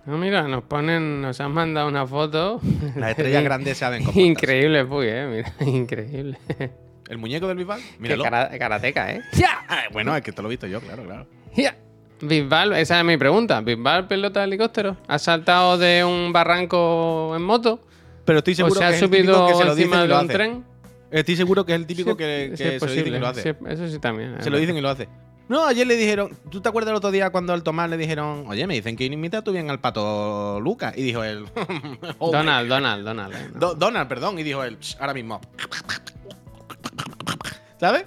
No, mira, nos ponen, nos han mandado una foto. Las estrellas grandes saben cómo. Increíble, Puy, eh. Mira, increíble. ¿El muñeco del Bisbal? Qué Míralo. cara- karateca, eh. Ah, bueno, es que te lo he visto yo, claro, claro. Ya. Bisbal, esa es mi pregunta. ¿Bisbal pelota de helicóptero? ¿Ha saltado de un barranco en moto? Pero estoy ¿O seguro se ha que es el subido típico que se lo encima y lo de un hace. tren? Estoy seguro que es el típico Sí, que, sí que es se lo dicen y posible, lo hace. sí, eso sí también. Se lo dicen y lo hace. No, ayer le dijeron, ¿tú te acuerdas el otro día cuando al Tomás le dijeron, oye, me dicen que imita tú bien al pato Lucas? Y dijo él, "Oh, Donald, Donald, Donald. eh, no. Do- Donald, perdón, y dijo él, "Psh, ahora mismo. ¿Sabes?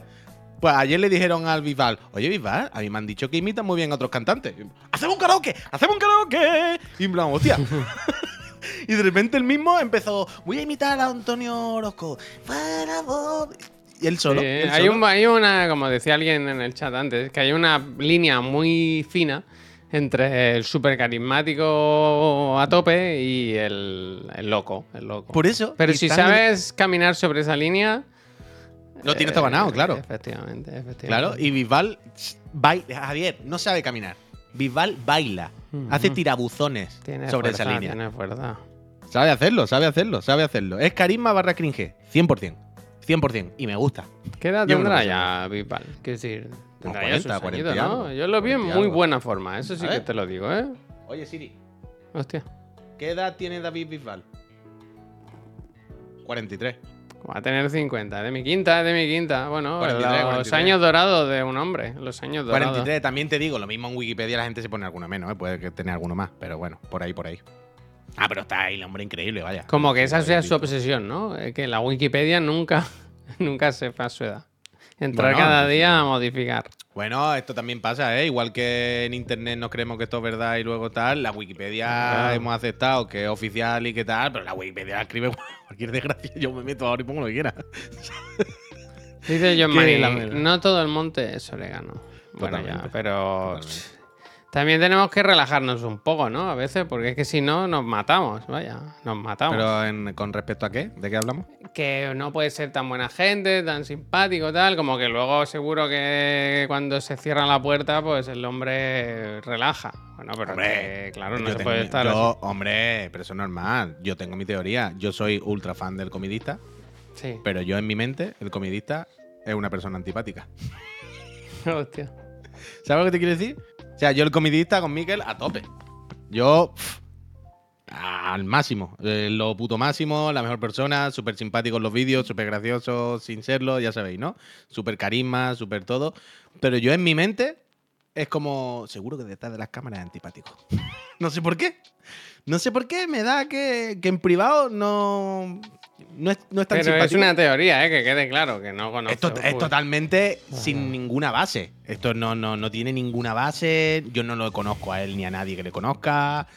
Pues ayer le dijeron al Bisbal, oye Bisbal, a mí me han dicho que imitan muy bien a otros cantantes. ¡Hacemos un karaoke! ¡Hacemos un karaoke! Y en plan, hostia. y de repente él mismo empezó, voy a imitar a Antonio Orozco. Para vos". Y él solo. Sí, él hay, solo. un- hay una, como decía alguien en el chat antes, que hay una línea muy fina entre el súper carismático a tope y el, el loco, el loco. Por eso. Pero si en- sabes caminar sobre esa línea. Lo tienes eh, todo ganado, claro. Efectivamente, efectivamente. Claro, y Bisbal. baila- Javier, no sabe caminar. Bisbal baila. Hace tirabuzones Tiene sobre fuerza, esa línea. Tiene fuerza. Sabe hacerlo, sabe hacerlo, sabe hacerlo. Es carisma barra cringe. 100%. 100%. Y me gusta. ¿Qué edad Yo me lo tendrá paso ya Bisbal? Quiero decir, tendrá ya 40, sus 40 añitos, y ¿no? algo. Yo lo vi en 40 y muy algo. buena forma, eso sí A que ver. te lo digo, ¿eh? Oye, Siri, Hostia. ¿qué edad tiene David Bisbal? 43. Va a tener 50, de mi quinta, de mi quinta. Bueno, 43, los 43. años dorados de un hombre, los años dorados. 43, también te digo, lo mismo en Wikipedia la gente se pone alguno menos, ¿eh? puede que tener alguno más, pero bueno, por ahí, por ahí. Ah, pero está ahí el hombre increíble, vaya. Como que esa sea su obsesión, ¿no? Que la Wikipedia nunca, nunca sepa su edad. Entrar Bueno, cada día a modificar. Bueno, esto también pasa, ¿eh? Igual que en internet nos creemos que esto es verdad y luego tal, la Wikipedia Claro. hemos aceptado que es oficial y que tal, pero la Wikipedia la escribe cualquier desgracia. Yo me meto ahora y pongo lo que quiera. Dice John lamela. no todo el monte es orégano. Bueno, ya, pero totalmente. También tenemos que relajarnos un poco, ¿no? A veces, porque es que si no, nos matamos, vaya, nos matamos. Pero en- con respecto a qué, ¿de qué hablamos? que no puede ser tan buena gente, tan simpático, tal, como que luego seguro que cuando se cierra la puerta, pues el hombre relaja. Bueno, pero Hombre, que, claro, no se tengo puede estar yo, así. hombre, pero eso es normal. Yo tengo mi teoría. Yo soy ultra fan del comidista, Sí. pero yo en mi mente, el comidista es una persona antipática. Hostia. ¿Sabes lo que te quiero decir? O sea, yo el comidista con Miquel a tope. Yo al máximo. eh, lo puto máximo, la mejor persona, súper simpático en los vídeos, súper gracioso sin serlo, ya sabéis, ¿no? Súper carisma, súper todo. Pero yo en mi mente es como, seguro que detrás de las cámaras es antipático. no sé por qué. No sé por qué, me da que en privado no, no, es, no es tan Pero es una teoría, ¿eh? Que quede claro, que no conozco. Esto es totalmente sin ninguna base. Esto no, no, no tiene ninguna base. Yo no lo conozco a él ni a nadie que le conozca.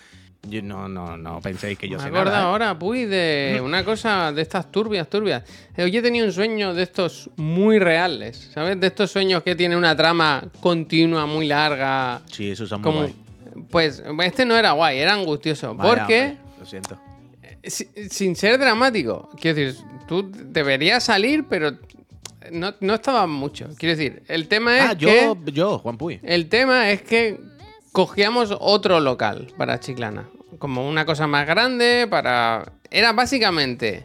Yo no, no, no penséis que yo Me sé acuerdo nada. ¿eh? ahora, Puy, de una cosa de estas turbias, turbias. Eh, Hoy he tenido un sueño de estos muy reales, ¿sabes? De estos sueños que tienen una trama continua, muy larga. Sí, eso son muy Como, guay. pues este no era guay, era angustioso. Vaya, porque, hombre, Lo siento. Si- sin ser dramático, quiero decir, tú deberías salir, pero no, no estaba mucho. Quiero decir, el tema es Ah, que. yo, yo, Juan Puy. El tema es que cogíamos otro local para Chiclana. Como una cosa más grande para... Era básicamente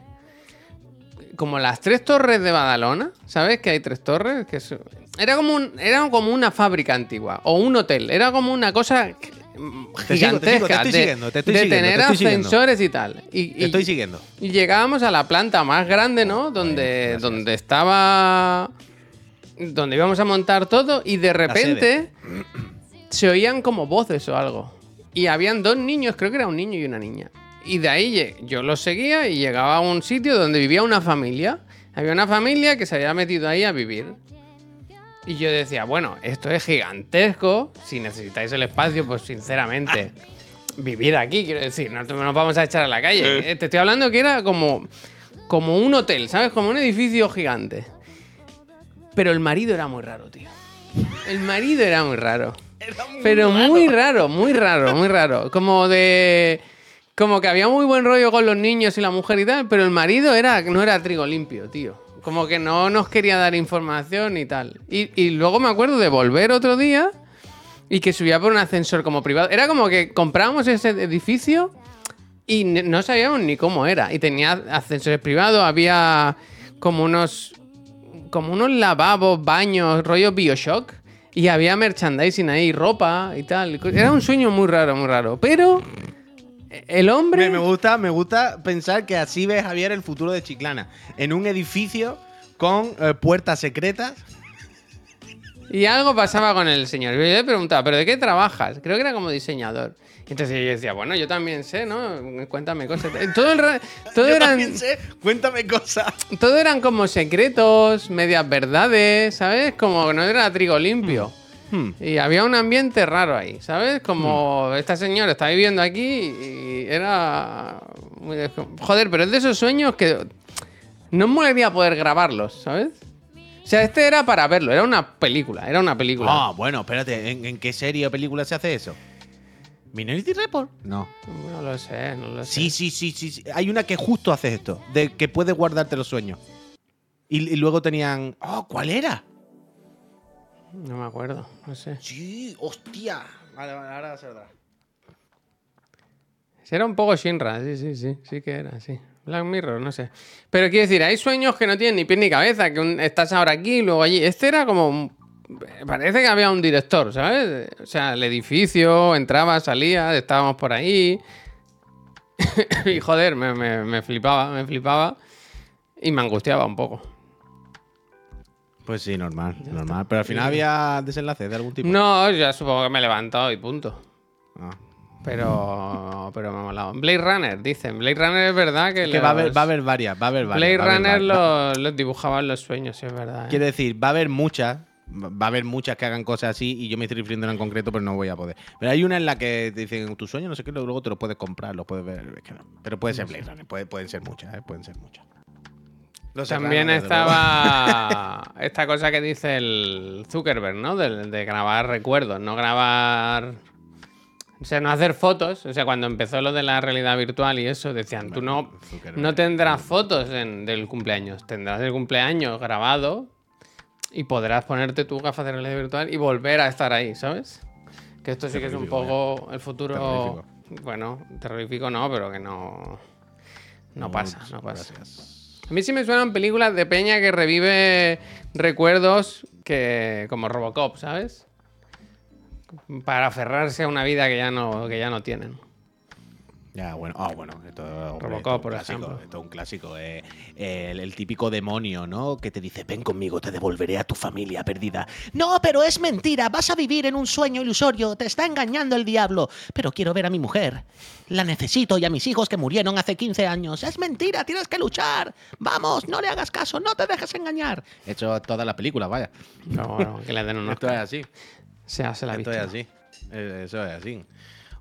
como las tres torres de Badalona. ¿Sabes que hay tres torres? Que es- Era, como un... Era como una fábrica antigua. O un hotel. Era como una cosa mm, Te sigo, te sigo, te gigantesca. estoy de, siguiendo, te estoy de siguiendo, tener te estoy siguiendo. ascensores y tal. Y, Te estoy siguiendo. y llegábamos a la planta más grande, ¿no? Donde, donde estaba. Donde íbamos a montar todo y de repente se oían como voces o algo. Y habían dos niños, creo que era un niño y una niña. Y de ahí yo los seguía y llegaba a un sitio donde vivía una familia. Había una familia que se había metido ahí a vivir. Y yo decía, bueno, esto es gigantesco. Si necesitáis el espacio, pues sinceramente, vivir aquí, quiero decir, no nos vamos a echar a la calle. Eh, Te estoy hablando que era como, como un hotel, ¿sabes? Como un edificio gigante. Pero el marido era muy raro, tío. El marido era muy raro. Pero muy raro, muy raro, muy raro. Como de. Como que había muy buen rollo con los niños y la mujer y tal, pero el marido era, no era trigo limpio, tío. Como que no nos quería dar información y tal. Y, luego me acuerdo de volver otro día y que subía por un ascensor como privado. Era como que comprábamos ese edificio y no sabíamos ni cómo era. Y tenía ascensores privados, había como unos como unos lavabos, baños, rollo Bioshock. Y había merchandising ahí, ropa y tal. Era un sueño muy raro, muy raro. Pero el hombre... Me, me gusta, me gusta pensar que así ve Javier el futuro de Chiclana. En un edificio con eh, puertas secretas. Y algo pasaba con el señor. Yo le preguntaba, ¿pero de qué trabajas? Creo que era como diseñador. Entonces yo decía, bueno, yo también sé, ¿no? Cuéntame cosas. Todo, el ra- todo Yo eran, también sé, cuéntame cosas. todo eran como secretos, medias verdades, ¿sabes? Como que no era trigo limpio. Hmm. Y había un ambiente raro ahí, ¿sabes? Como esta señora está viviendo aquí y era... Joder, pero es de esos sueños que no me molaría poder grabarlos, ¿sabes? O sea, este era para verlo, era una película, era una película. Ah, bueno, espérate, ¿en, en qué serie o película se hace eso? ¿Minority Report? No. No lo sé, no lo sé. Sí, sí, sí, sí, sí. Hay una que justo hace esto, de que puedes guardarte los sueños. Y, y luego tenían. Oh, ¿cuál era? No me acuerdo, no sé. Sí, hostia. Vale, vale, ahora se verdad. Era un poco Shinra, sí, sí, sí, sí que era, sí. Black Mirror, no sé. Pero quiero decir, hay sueños que no tienen ni pie ni cabeza, que un- estás ahora aquí y luego allí. Este era como... un- Parece que había un director, ¿sabes? O sea, el edificio, entraba, salía, estábamos por ahí. y joder, me, me- me flipaba, me flipaba. Y me angustiaba un poco. Pues sí, normal, normal. Pero al final había desenlace de algún tipo. No, ya supongo que me he levantado y punto. Ah. Pero, pero me ha molado. Blade Runner, dicen. Blade Runner es verdad que... Que va a, haber, los- va a haber varias, va a haber varias. Blade va Runner los dibujaban los sueños, sí, es verdad. ¿eh? Quiero decir, va a haber muchas. Va a haber muchas que hagan cosas así y yo me estoy refiriendo en concreto, pero no voy a poder. Pero hay una en la que te dicen tu sueño, no sé qué, luego te lo puedes comprar, lo puedes ver. es. Pero puede ser Blade Runner, puede- pueden ser muchas, ¿eh? pueden ser muchas. Los También estaba esta cosa que dice el Zuckerberg, ¿no? De, de grabar recuerdos, no grabar... O sea, no hacer fotos. O sea, cuando empezó lo de la realidad virtual y eso, decían, tú no, no tendrás fotos en- del cumpleaños, tendrás el cumpleaños grabado y podrás ponerte tu gafas de realidad virtual y volver a estar ahí, ¿sabes? Que esto sí que es un poco el futuro... Bueno, terrorífico no, pero que no... No pasa, no pasa. Gracias. A mí sí me suenan películas de peña que revive recuerdos que como Robocop, ¿sabes? Para aferrarse a una vida que ya no, que ya no tienen. Ya, bueno, ah, bueno, esto, Robocop, esto por clásico, ejemplo. Esto es un clásico. eh, el, el típico demonio, ¿no? Que te dice, ven conmigo, te devolveré a tu familia perdida. No, pero es mentira, vas a vivir en un sueño ilusorio, te está engañando el diablo. Pero quiero ver a mi mujer. La necesito y a mis hijos que murieron hace 15 años. Es mentira, tienes que luchar. Vamos, no le hagas caso, no te dejes engañar. He hecho toda la película, vaya. Pero bueno, que le den un Esto es así. Se hace la Esto es así. Eh, Eso es así.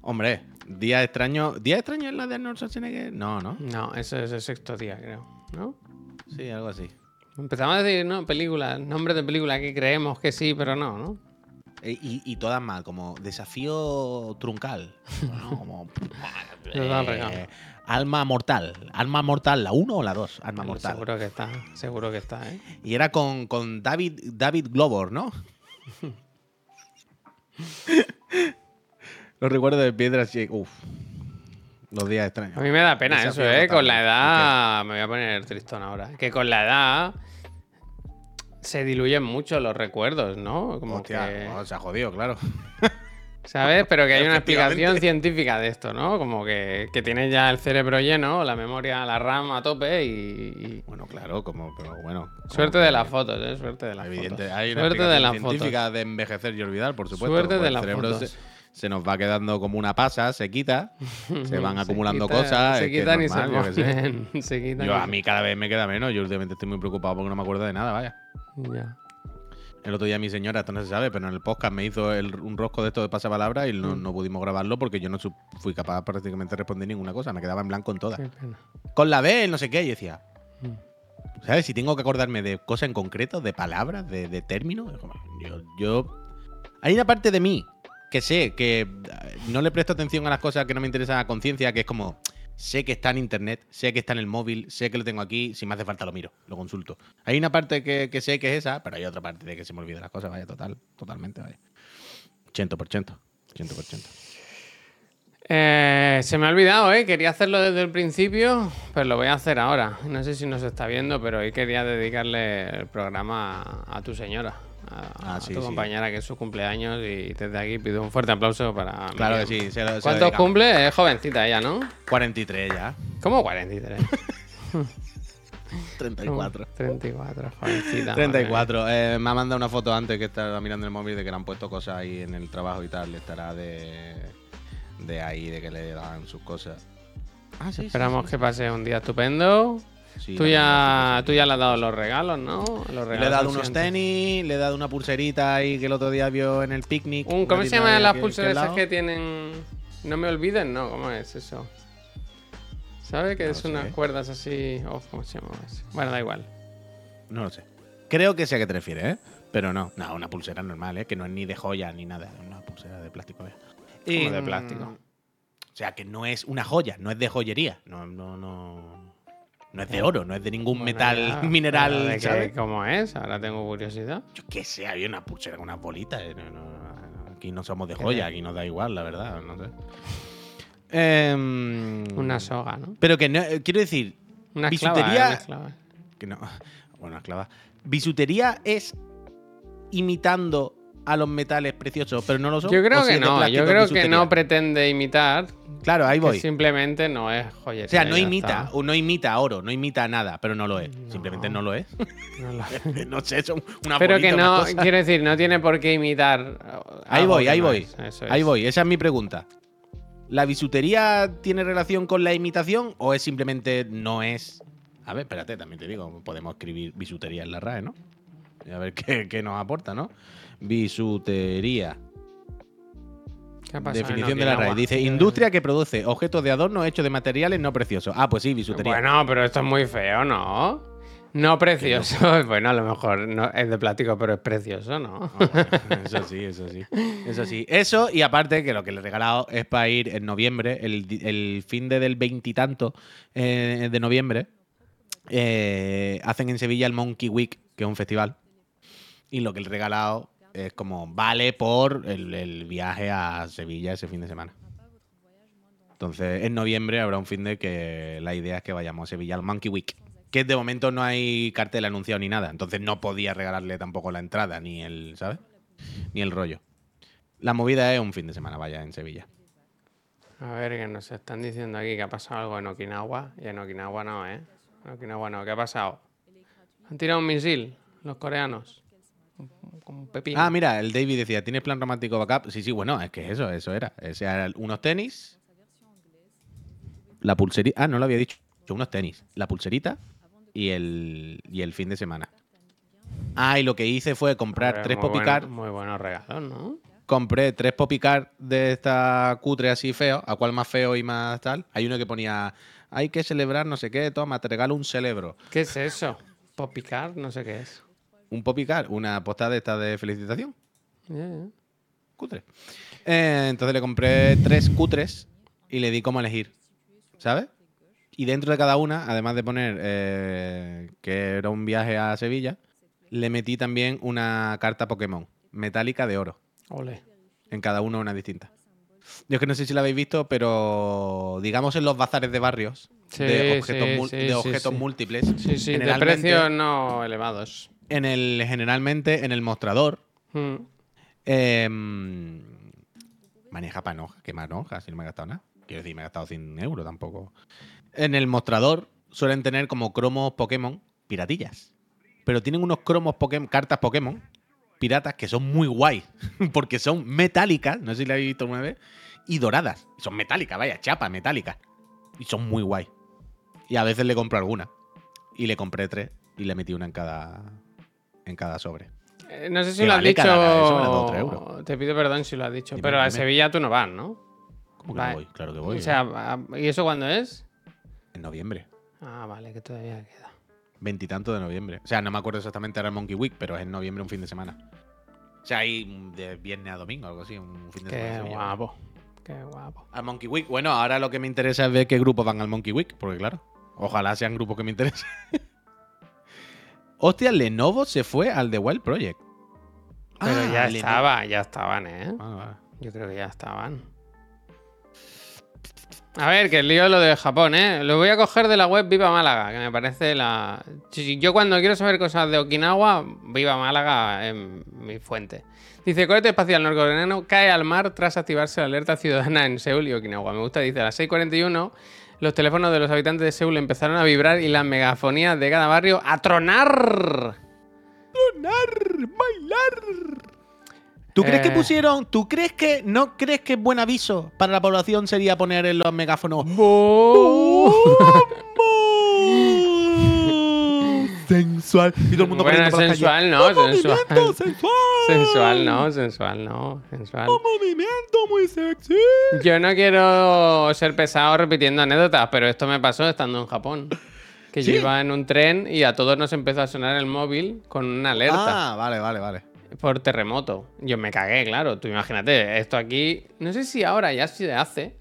Hombre, Día extraño. ¿Día extraño es la de Arnold Schwarzenegger? No, ¿no? No, eso es el sexto día, creo. ¿No? Sí, algo así. Empezamos a decir, ¿no? Películas, nombres de películas que creemos que sí, pero no, ¿no? E- Y, y todas mal, como desafío truncal. ¿no? Como. Eh, alma mortal. Alma mortal, ¿la 1 o la 2? Alma mortal. Seguro que está, seguro que está, ¿eh? Y era con, con David, David Glover, ¿no? Los recuerdos de piedras y. Uf. Los días extraños. A mí me da pena eso, ¿eh? Con la edad... Me voy a poner tristón ahora. Que con la edad se diluyen mucho los recuerdos, ¿no? Como Hostia, que... no, se ha jodido, claro. ¿Sabes? Pero que hay una explicación científica de esto, ¿no? Como que, que tienes ya el cerebro lleno, la memoria, la RAM a tope y... y- Bueno, claro, como, pero bueno. como Suerte de las fotos, ¿eh? Suerte de las Evidente, fotos. hay una Suerte de las científica fotos. de envejecer y olvidar, por supuesto. Suerte de el las cerebro fotos. Se, se nos va quedando como una pasa, se quita, se van Se acumulando quita- cosas. Se quitan y se ponen. Se quitan Yo, a mí cada vez me queda menos. Yo últimamente estoy muy preocupado porque no me acuerdo de nada, vaya. Ya. El otro día mi señora, esto no se sabe, pero en el podcast me hizo el- un rosco de esto de pasapalabra y Mm. no, no pudimos grabarlo porque yo no fui capaz prácticamente de responder ninguna cosa. Me quedaba en blanco en todas. Con la B, no sé qué, y decía, Mm. ¿sabes? Si tengo que acordarme de cosas en concreto, de palabras, de, de términos, yo, yo- Hay una parte de mí que sé que eh, no le presto atención a las cosas que no me interesan a conciencia, que es como, sé que está en internet, sé que está en el móvil, sé que lo tengo aquí, si me hace falta lo miro, lo consulto. Hay una parte que, sé que es esa, pero hay otra parte de que se me olvidan las cosas, vaya, total, totalmente, vaya. 100%, 100%. Eh, se me ha olvidado, ¿eh? Quería hacerlo desde el principio, pero lo voy a hacer ahora. No sé si nos está viendo, pero hoy quería dedicarle el programa a tu señora, a, Ah, a sí, tu sí. compañera, que es su cumpleaños, y desde aquí pido un fuerte aplauso para. Claro que sí. se lo- se lo ¿Cuántos dedicamos. cumple? Es jovencita ella, ¿no? 43 ya. ¿Cómo 43? 34. 34, jovencita. madre 34. Eh, me ha mandado una foto antes que estaba mirando el móvil de que le han puesto cosas ahí en el trabajo y tal. Estará de, de ahí, de que le dan sus cosas. Ah, sí. Esperamos sí, que pase un día estupendo. Sí, tú, ya, tú ya le has dado los regalos, ¿no? Los sí. Le he regalos dado unos tenis, le he dado una pulserita ahí que el otro día vio en el picnic. Un- ¿Cómo se llaman las pulseras que tienen? No me olviden, ¿no? ¿Cómo es eso? ¿Sabes? Que No es unas cuerdas así. Oh, ¿Cómo se llama eso? Bueno, da igual. No lo sé. Creo que sé a qué te refieres, ¿eh? Pero no, no, una pulsera normal, ¿eh? Que no es ni de joya ni nada. Una pulsera de plástico, ¿eh? Como de mm, plástico. O sea, que no es una joya, no es de joyería. No, no, no. No es de oro, no es de ningún Bueno, metal ya, mineral. ¿de qué- ¿sabes? ¿Cómo es? Ahora tengo curiosidad. Yo qué sé, había una pulsera con unas bolitas. eh, no, no, aquí no somos de joya, aquí nos da igual, la verdad. No sé. Em, Una soga, ¿no? Pero que no, eh, quiero decir, Una esclava, bisutería- ¿eh? Una esclava. que no. Bueno, esclava. Bisutería es imitando a los metales preciosos, pero no lo son. Yo creo ¿O si que es no, yo es creo que no pretende imitar, Claro, ahí voy. simplemente no es joyería. O sea, no imita, o no imita oro, no imita nada, pero no lo es. Simplemente no lo es. No lo- no sé, son una Pero que no, cosa. quiero decir, no tiene por qué imitar. Ahí voy, ahí no voy. es, Ahí es. voy, esa es mi pregunta. ¿La bisutería tiene relación con la imitación o es simplemente no es? A ver, espérate, también te digo, podemos escribir bisutería en la RAE, ¿no? Y a ver qué, qué nos aporta, ¿no? Bisutería. ¿Qué en Definición de la RAE. Dice, industria que produce objetos de adorno hechos de materiales no preciosos. Ah, pues sí, bisutería. Bueno, pero esto es muy feo, ¿no? No precioso. Bueno, a lo mejor no, es de plástico, pero es precioso, ¿no? Eso sí, eso sí. Eso sí. Eso, y aparte, que lo que le he regalado es para ir en noviembre, el, el fin de del veintitanto eh, de noviembre, eh, hacen en Sevilla el Monkey Week, que es un festival. Y lo que le he regalado es como vale por el, viaje a Sevilla ese fin de semana. Entonces, en noviembre habrá un fin de que la idea es que vayamos a Sevilla al Monkey Week. Que de momento no hay cartel anunciado ni nada. Entonces no podía regalarle tampoco la entrada, ni el, ¿sabes? Ni el rollo. La movida es un fin de semana, vaya, en Sevilla. A ver, que nos están diciendo aquí que ha pasado algo en Okinawa. Y en Okinawa no, ¿eh? En Okinawa no. ¿Qué ha pasado? Han tirado un misil los coreanos. Como un pepino. Ah, mira, el David decía, ¿tienes plan romántico backup? Sí, sí, bueno, es que eso, eso era. Era el- unos tenis, la pulserita. Ah, no lo había dicho. Unos tenis, la pulserita y el, y el fin de semana. Ah, y lo que hice fue comprar tres popicar. bueno- Muy buenos regalos, ¿no? compré tres popicar de esta cutre así feo, a cuál más feo y más tal. Hay uno que ponía, hay que celebrar no sé qué, toma, te regalo un celebro. ¿Qué es eso? Popicar, no sé qué es. Un popicar, una postada de esta de felicitación, cutre. Eh, entonces le compré tres cutres y le di cómo elegir, ¿sabes? Y dentro de cada una, además de poner eh, que era un viaje a Sevilla, le metí también una carta Pokémon, metálica de oro. Ole. En cada uno una distinta. Yo es que no sé si la habéis visto, pero digamos en los bazares de barrios Sí, de objetos, sí, mul- sí, de sí, objetos sí. múltiples. Sí, sí, de precios no elevados. En el, generalmente en el mostrador Mm. em, maneja panoja. ¿Qué manoja? Si no me he gastado nada. Quiero decir, me he gastado 100 euros tampoco. En el mostrador suelen tener como cromos Pokémon piratillas. Pero tienen unos cromos Pokémon, cartas Pokémon piratas que son muy guay. Porque son metálicas, no sé si la habéis visto alguna vez, y doradas. Son metálicas, vaya, chapa, metálicas. Y son muy guay. Y a veces le compro alguna. Y le compré tres y le metí una en cada, en cada sobre. Eh, No sé si Que lo has vale, dicho. cada euros. Te pido perdón si lo has dicho. Dime, pero a. Sevilla tú no vas, ¿no? ¿Cómo que Vale. no voy? Claro que voy. o sea, ¿y eso cuándo es? en noviembre. Ah, vale, que todavía queda. Veintitanto de noviembre. O sea, no me acuerdo exactamente ahora el Monkey Week, pero es en noviembre un fin de semana. O sea, hay de viernes a domingo, algo así, un fin de semana. Qué Sevilla. Qué guapo. Al Monkey Week. Bueno, ahora lo que me interesa es ver qué grupos van al Monkey Week, porque claro, ojalá sean grupos que me interesen. Hostia, Lenovo se fue al The Wild Project. Pero Ah, ya Lenovo. estaba, ya estaban, ¿eh? Ah, vale. Yo creo que ya estaban. A ver, que el lío lo de Japón, ¿eh? Lo voy a coger de la web Viva Málaga, que me parece la... Yo cuando quiero saber cosas de Okinawa, Viva Málaga es mi fuente. Dice, cohete espacial norcoreano cae al mar tras activarse la alerta ciudadana en Seúl y Okinawa. Me gusta, dice, a las 6.41 los teléfonos de los habitantes de Seúl empezaron a vibrar y las megafonías de cada barrio a tronar. ¿Tú crees que Eh. pusieron, tú crees que, no crees que buen aviso para la población sería poner en los megáfonos sensual y todo el mundo Bueno, sensual no, ¡Un sensual. movimiento sensual! Sensual no, sensual no, sensual. ¡Un movimiento muy sexy! Yo no quiero ser pesado repitiendo anécdotas, pero esto me pasó estando en Japón. Que yo iba en un tren y a todos nos empezó a sonar el móvil con una alerta Ah, vale, vale, vale. por terremoto. Yo me cagué, claro. Tú imagínate, esto aquí, no sé si ahora ya se hace,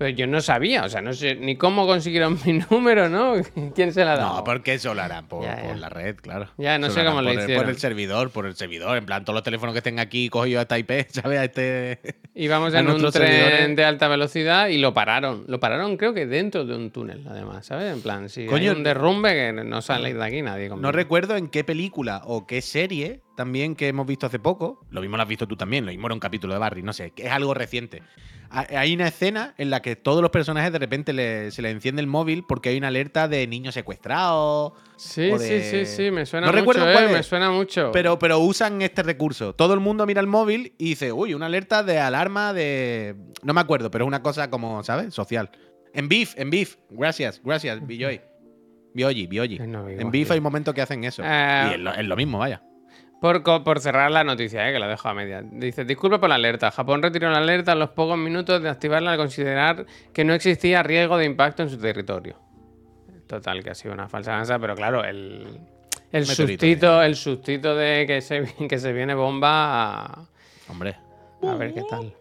Pero yo no sabía, o sea, no sé ni cómo consiguieron mi número, ¿no? ¿Quién se la dado? No, porque eso lo harán por, Ya, ya. por la red, claro. Ya, no sé cómo lo el- hicieron. Por el servidor, por el servidor. En plan, todos los teléfonos que estén aquí cogidos a esta IP, ¿sabes? A este. Íbamos a en un tren servidores. de alta velocidad y lo pararon. Lo pararon, creo que dentro de un túnel, además, ¿sabes? En plan, si Coño, hay un derrumbe, que no sale de aquí nadie. No conmigo. recuerdo en qué película o qué serie también que hemos visto hace poco. Lo mismo lo has visto tú también, lo mismo era un capítulo de Barry, no sé, que es algo reciente. Ha- Hay una escena en la que todos los personajes de repente le- se les enciende el móvil porque hay una alerta de niños secuestrados. Sí, sí, sí, sí, me suena No mucho, recuerdo eh, cuál me suena mucho. Pero, pero usan este recurso. Todo el mundo mira el móvil y dice, uy, una alerta de alarma de. No me acuerdo, pero es una cosa como, ¿sabes? Social. En Beef, en Beef. Gracias, gracias, Billoy. Bioji, Bioji. No, en Beef hay momentos que hacen eso. Eh, y es lo, es lo mismo, vaya. Por, cerrar la noticia, eh, que la dejo a media. Dice, disculpe por la alerta. Japón retiró la alerta a los pocos minutos de activarla al considerar que no existía riesgo de impacto en su territorio. Total, que ha sido una falsa lanza, pero claro, el, el sustito, el sustito de que se, que se viene bomba, a, Hombre. a ver qué tal.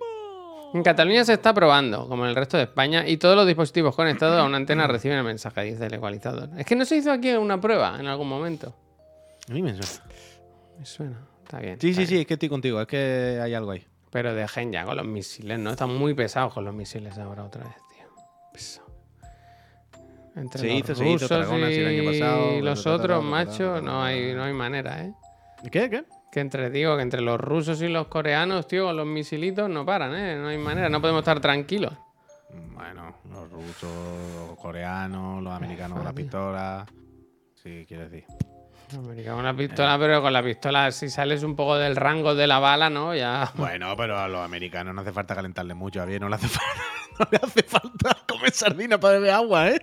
En Cataluña se está probando, como en el resto de España, y todos los dispositivos conectados a una antena reciben el mensaje, dice el ecualizador. Es que no se hizo aquí una prueba en algún momento. A mí me suena. Me suena. Está bien. Sí, está sí, bien. sí, es que estoy contigo. Es que hay algo ahí. Pero dejen ya con los misiles, ¿no? Están muy pesados con los misiles ahora otra vez, tío. Pesado. Entre Se los hizo, se hizo, rusos Tarragona, sí, el año pasado, y los otros, macho, no hay, no hay manera, ¿eh? ¿Qué? ¿Qué? Que entre, digo, que entre los rusos y los coreanos, tío, con los misilitos no paran, ¿eh? No hay manera, no podemos estar tranquilos. Bueno, los rusos, los coreanos, los americanos con las pistolas. Sí, quiero decir. La pistola, pero con la pistola, si sales un poco del rango de la bala, ¿no? Ya. Bueno, pero a los americanos no hace falta calentarle mucho. A bien, no le hace falta, no le hace falta comer sardina para beber agua, ¿eh?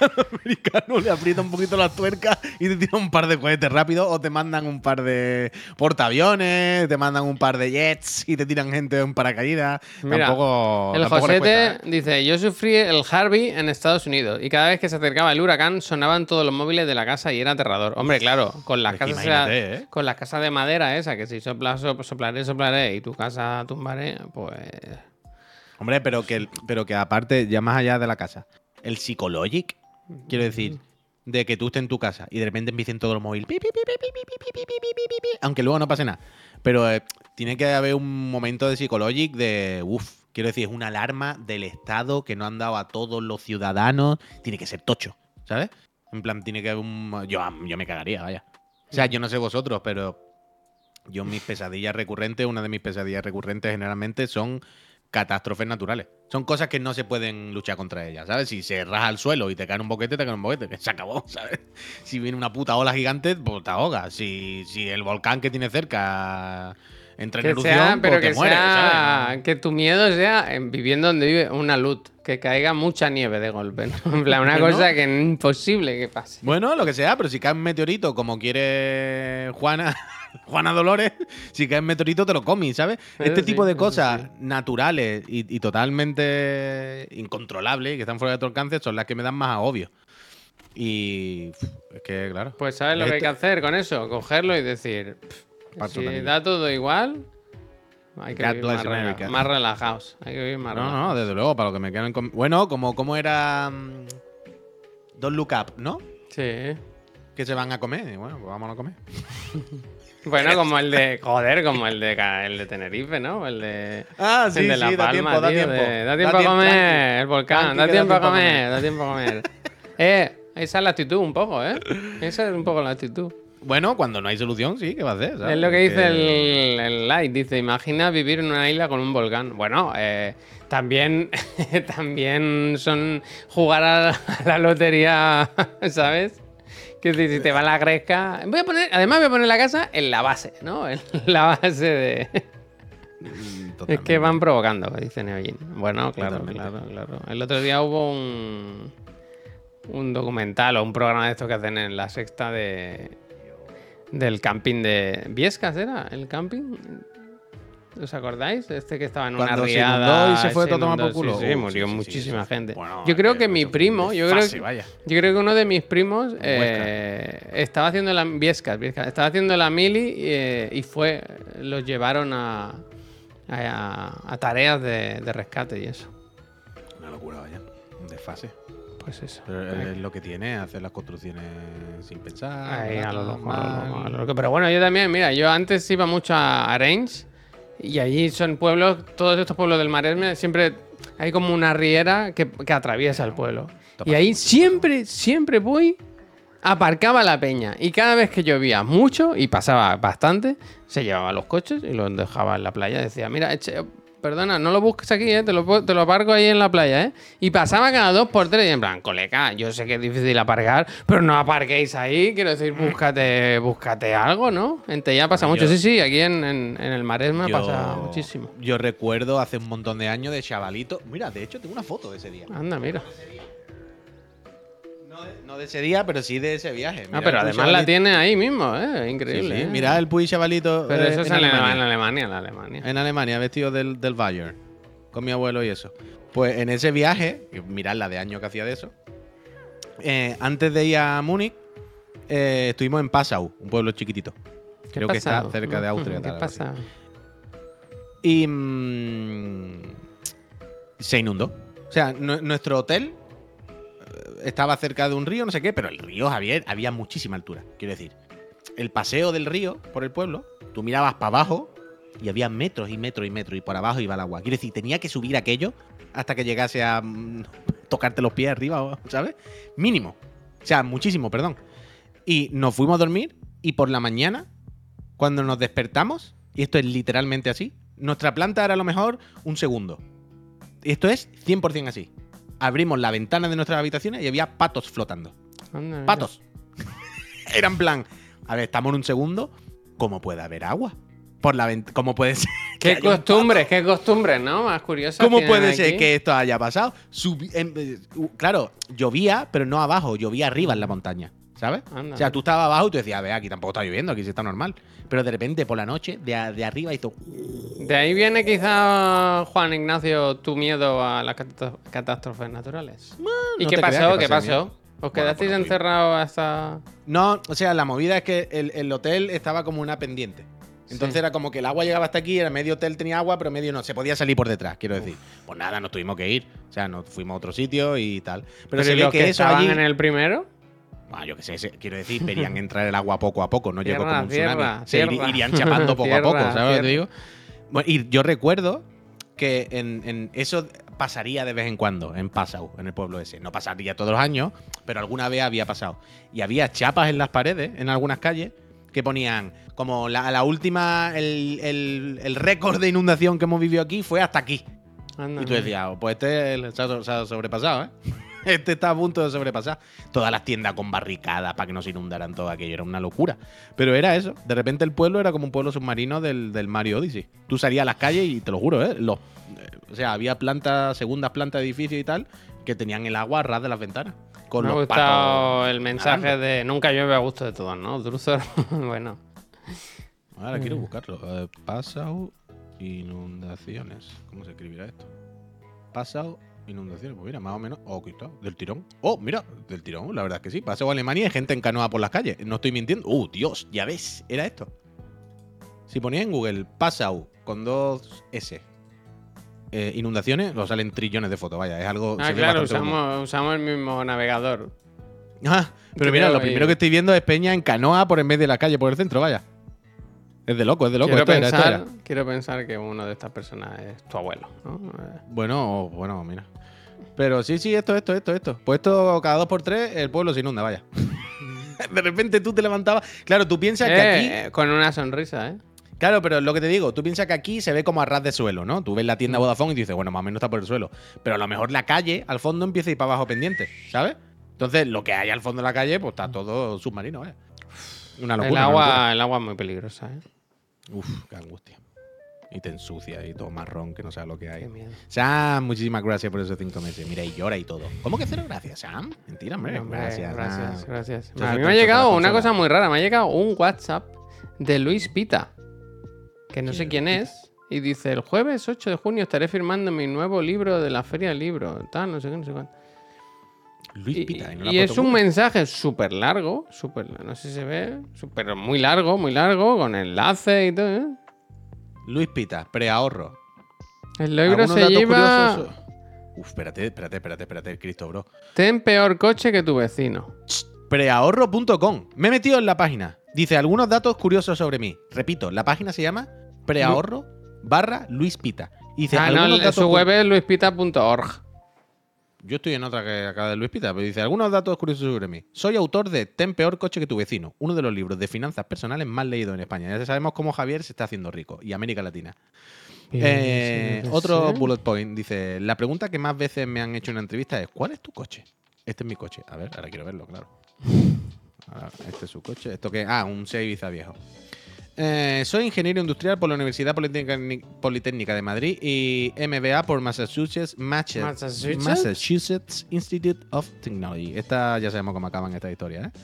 A los americanos le aprieta un poquito las tuercas y te tiran un par de cohetes rápido o te mandan un par de portaaviones, te mandan un par de jets y te tiran gente en paracaídas. Mira, tampoco, El tampoco Josete cuesta, ¿eh? dice, yo sufrí el Harvey en Estados Unidos y cada vez que se acercaba el huracán sonaban todos los móviles de la casa y era aterrador. Hombre, claro, con las casas ¿eh? con las casas de madera esa, que si sopla, sop- soplaré, soplaré y tu casa tumbaré, pues... Hombre, pero que, pero que aparte, ya más allá de la casa, el psicologic, quiero decir, de que tú estés en tu casa y de repente empiecen todos los móviles, aunque luego no pase nada. Pero tiene que haber un momento de psicologic de, uff, quiero decir, es una alarma del Estado que no han dado a todos los ciudadanos, tiene que ser tocho, ¿sabes? En plan, tiene que haber un... Yo, yo me cagaría, vaya. O sea, yo no sé vosotros, pero yo mis pesadillas recurrentes, una de mis pesadillas recurrentes generalmente son catástrofes naturales. Son cosas que no se pueden luchar contra ellas, ¿sabes? Si se raja al suelo y te cae un boquete, te cae un boquete, que se acabó, ¿sabes? Si viene una puta ola gigante, pues te ahogas. Si, si el volcán que tiene cerca entra en erupción, sea, pero pues te que mueres, sea, ¿sabes? que tu miedo sea en viviendo donde vive una luz, que caiga mucha nieve de golpe, ¿no? En plan, una Bueno. cosa que es imposible que pase. Bueno, lo que sea, pero si cae un meteorito como quiere Juana, Juana Dolores, si cae un meteorito te lo comes, ¿sabes? Este sí, tipo de cosas sí. naturales y, y totalmente incontrolables, que están fuera de tu alcance, son las que me dan más agobio. Y es que, claro. Pues ¿sabes lo que hay que Esto- hacer con eso? Cogerlo y decir, "Pff, Parto si anillo. da todo igual, hay que vivir más, relajados. Hay que vivir más No, relajados. no, desde luego, para lo que me quedan. con- Bueno, como, como era. mm, Don't Look Up, ¿no? Sí. Que se van a comer. Y Bueno, pues vámonos a comer. Bueno, como el de, joder, como el de, el de Tenerife, ¿no? El de, Ah, el de La Palma, tío, de, da tiempo a comer, el volcán, da tiempo a comer, da tiempo a comer. eh, esa es la actitud un poco, ¿eh? Esa es un poco la actitud. Bueno, cuando no hay solución, sí, ¿qué va a hacer? ¿sabes? Es lo que dice Que- el, el Light. Dice, imagina vivir en una isla con un volcán. Bueno, eh, también, también son jugar a la lotería, ¿sabes? Que si si te va la gresca... Voy a poner, además voy a poner la casa en la base, ¿no? En la base de... Mm, Es que van provocando, dice Neojin. Bueno, claro, Totalmente. claro, claro. El otro día hubo un, un documental o un programa de estos que hacen en la sexta de del camping de Viescas, ¿era? ¿El camping? ¿Os acordáis? Este que estaba en una Cuando riada. y se fue todo a tomar por culo. Sí, sí, Uh, murió sí, muchísima gente. Bueno, yo creo eh, que mi fue primo, yo creo que, vaya. yo creo que uno de mis primos eh, estaba haciendo la Viescas, Viescas, estaba haciendo la mili eh, y fue, los llevaron a, a, a tareas de, de rescate y eso. Una locura, vaya. Un desfase. Pues eso. Pero es lo que tiene, hacer las construcciones sin pensar. Ahí, a lo loco, a lo mal. loco, a lo loco. Pero bueno, yo también, mira, yo antes iba mucho a Arenys y allí son pueblos, todos estos pueblos del Maresme, siempre hay como una riera que, que atraviesa el pueblo. Y ahí siempre, siempre voy, aparcaba la peña. Y cada vez que llovía mucho, y pasaba bastante, se llevaba los coches y los dejaba en la playa. Decía, mira, eche- perdona, no lo busques aquí, ¿eh? te, lo, te lo aparco ahí en la playa. ¿eh? Y pasaba cada dos por tres y en plan, colega, yo sé que es difícil aparcar, pero no aparquéis ahí. Quiero decir, búscate, búscate algo, ¿no? En Tella pasa Bueno, mucho. yo- Sí, sí, aquí en, en- en el Maresme Yo- pasa muchísimo. Yo recuerdo hace un montón de años de chavalito. Mira, de hecho, tengo una foto de ese día. Anda, mira. No de, no de ese día, pero sí de ese viaje. Ah, Mira pero además la tiene ahí mismo, ¿eh? Increíble. sí, ¿eh? Mira el Puy chavalito. Pero eh, eso es en, Alemania, en Alemania, en Alemania. En Alemania, vestido del, del Bayern. Con mi abuelo y eso. Pues en ese viaje, mirad la de año que hacía de eso. eh, antes de ir a Múnich, eh, estuvimos en Passau, un pueblo chiquitito. ¿Qué Creo que está cerca de Austria. ¿Qué tal, algo así. pasa? Y mm, se inundó. O sea, nu- nuestro hotel estaba cerca de un río, no sé qué, pero el río, Javier, había muchísima altura. Quiero decir, el paseo del río por el pueblo, tú mirabas para abajo y había metros y metros y metros y por abajo iba el agua. Quiero decir, tenía que subir aquello hasta que llegase a mm, tocarte los pies arriba, ¿sabes? Mínimo. O sea, muchísimo, perdón. Y nos fuimos a dormir y por la mañana, cuando nos despertamos, y esto es literalmente así, nuestra planta era a lo mejor un segundo. Esto es 100% así. Abrimos la ventana de nuestras habitaciones y había patos flotando. Anda. Patos. Era en plan, a ver, estamos en un segundo, ¿cómo puede haber agua? Por la ¿cómo puede ser? Qué costumbres, qué costumbres, ¿no? Más curiosas. ¿Cómo puede ser que esto haya pasado? Subi- eh, claro, llovía, pero no abajo, llovía arriba en la montaña, ¿sabes? Anda, o sea, tú estabas abajo y tú decías, a ver, aquí tampoco está lloviendo, aquí sí está normal. Pero de repente, por la noche, de, a- de arriba hizo... De ahí viene quizá, Juan Ignacio, tu miedo a las catá- catástrofes naturales. ¿Y no qué creas pasó? ¿Qué pasó? miedo. ¿Os quedasteis pues encerrados hasta...? No, o sea, la movida es que el, el hotel estaba como una pendiente. Entonces Sí. era como que el agua llegaba hasta aquí, era medio hotel tenía agua, pero medio no. Se podía salir por detrás, quiero decir. Pues nada, nos tuvimos que ir. O sea, nos fuimos a otro sitio y tal. Pero, se ¿y ve los que, que eso estaban allí... en el primero? Ah, yo qué sé, quiero decir, verían entrar el agua poco a poco, no llegó como un tsunami. tierra, Se irían chapando poco a poco, ¿sabes lo que te digo? Bueno, y yo recuerdo que en, en eso pasaría de vez en cuando en Passau, en el pueblo ese. No pasaría todos los años, pero alguna vez había pasado. Y había chapas en las paredes, en algunas calles, que ponían como la, la última, el, el- el récord de inundación que hemos vivido aquí fue hasta aquí. Anda, Y tú decías, "Oh, pues este se ha sobrepasado, ¿eh? Este está a punto de sobrepasar. Todas las tiendas con barricadas para que no se inundaran todo aquello. Era una locura. Pero era eso. De repente el pueblo era como un pueblo submarino del, del Mario Odyssey. Tú salías a las calles y te lo juro, ¿eh? Los, eh, o sea, había plantas, segundas plantas de edificios y tal, que tenían el agua a ras de las ventanas. Con Me ha los gustado patos el mensaje nadando. de nunca llueve a gusto de todos, ¿no? Druzor, bueno. Ahora quiero buscarlo. Eh, Passau inundaciones. ¿Cómo se escribirá esto? Passau inundaciones. Pues mira, más o menos. Oh, aquí está. Del tirón. Oh, mira, del tirón. La verdad es que sí. Passau Alemania y gente en canoa por las calles. No estoy mintiendo. Uh, Dios, ya ves. Era esto. Si ponía en Google Passau con dos S. eh, inundaciones, lo salen trillones de fotos. Vaya, es algo. Ah, claro, usamos, usamos el mismo navegador. Ah, pero mira, lo primero que estoy viendo es Peña en canoa por en vez de la calle, por el centro, vaya. Es de loco, es de loco. quiero, esto era, esto pensar, era. quiero pensar que uno de estas personas es tu abuelo, ¿no? Eh, Bueno, bueno, mira. Pero sí, sí, esto, esto, esto, esto. Pues esto cada dos por tres el pueblo se inunda, vaya. de repente tú te levantabas. Claro, tú piensas que aquí. eh, con una sonrisa, ¿eh? Claro, pero lo que te digo, tú piensas que aquí se ve como a ras de suelo, ¿no? Tú ves la tienda Vodafone y dices, bueno, más o menos está por el suelo. Pero a lo mejor la calle al fondo empieza a ir para abajo pendiente, ¿sabes? Entonces, lo que hay al fondo de la calle, pues está todo submarino, ¿vaya. Una locura. el, agua, locura. el agua es muy peligrosa, ¿eh? Uf, qué angustia. Y te ensucia y todo marrón que no sabes lo que hay. Qué miedo. Sam, muchísimas gracias por esos cinco meses. Mira, y llora y todo. ¿Cómo que cero gracias, Sam? Mentira, hombre. Hombre, gracias, gracias, Sam. gracias. A mí me ha llegado una cosa muy rara. Me ha llegado un WhatsApp de Luis Pita, que no sé ¿Quién es, y dice, el jueves 8 de junio estaré firmando mi nuevo libro de la Feria del Libro, tal, no sé qué, no sé cuánto. Luis Y, Pita. ¿y no es un mensaje súper largo, súper, no sé si se ve, súper muy largo, muy largo, con enlace y todo. ¿eh? Luis Pita, preahorro. El Algunos se lleva curiosos. Uf, espérate, espérate, espérate, espérate, Cristo, bro. Ten peor coche que tu vecino. Preahorro.com. Me he metido en la página. Dice algunos datos curiosos sobre mí. Repito, la página se llama preahorro barra Luis Pita. Dice Ah, no, su web es luispita.org. Yo estoy en otra que acaba de Luis Pita, pero dice algunos datos curiosos sobre mí. Soy autor de Ten peor coche que tu vecino, uno de los libros de finanzas personales más leídos en España. Ya sabemos cómo Javier se está haciendo rico y América Latina. Eh, Sí, otro bullet point dice: La pregunta que más veces me han hecho en una entrevista es: ¿Cuál es tu coche? Este es mi coche. A ver, ahora quiero verlo, claro. Ahora, este es su coche. ¿Esto qué? Ah, un Seat Ibiza viejo. Eh, soy ingeniero industrial por la Universidad Politécnica, de Madrid y MBA por Massachusetts, ¿Massachusetts? Massachusetts Institute of Technology. Esta ya sabemos cómo acaban esta historia, ¿eh?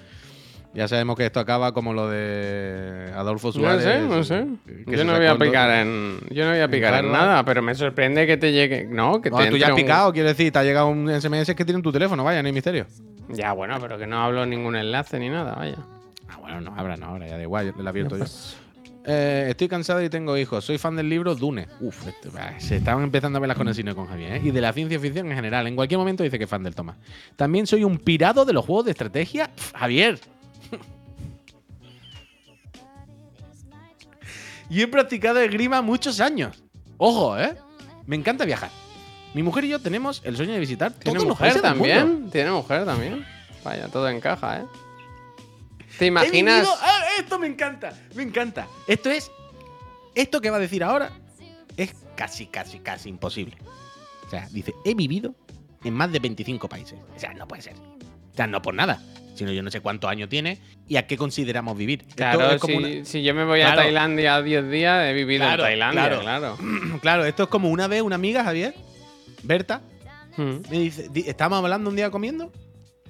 Ya sabemos que esto acaba como lo de Adolfo No Suárez. sé, no sé. que- que Yo no voy a picar en. Yo no voy a picar en nada, pero me sorprende que te llegue. No, que No, te tú ya has un- picado, quiero decir, te ha llegado un SMS que tiene en tu teléfono, vaya, no hay misterio. Ya, bueno, pero que no hablo ningún enlace ni nada, vaya. Ah, bueno, no abra, no ahora, ya da igual, yo- lo he abierto yo. Eh, estoy cansado y tengo hijos. Soy fan del libro Dune. Uf, este- bah, se estaban empezando a ver las conexiones con Javier. ¿eh? Y de la ciencia ficción en general. En cualquier momento dice que es fan del Tomás. También soy un pirado de los juegos de estrategia. Javier. y he practicado esgrima muchos años. Ojo, ¿eh? Me encanta viajar. Mi mujer y yo tenemos el sueño de visitar ¿Tiene todos los mujer países del mundo. también? ¿Tiene mujer también? Vaya, todo encaja, ¿eh? ¿Te imaginas? ¡Ah, esto me encanta, me encanta. Esto es. Esto que va a decir ahora es casi, casi, casi imposible. O sea, dice, he vivido en más de 25 países. O sea, no puede ser. O sea, no por nada. Sino yo no sé cuántos años tiene y a qué consideramos vivir. Claro, es como si, una- si yo me voy a. Tailandia 10 días, he vivido Claro, en Tailandia, claro. claro. Claro, esto es como una vez una amiga, Javier, Berta, Mm. me dice, di- estábamos hablando un día comiendo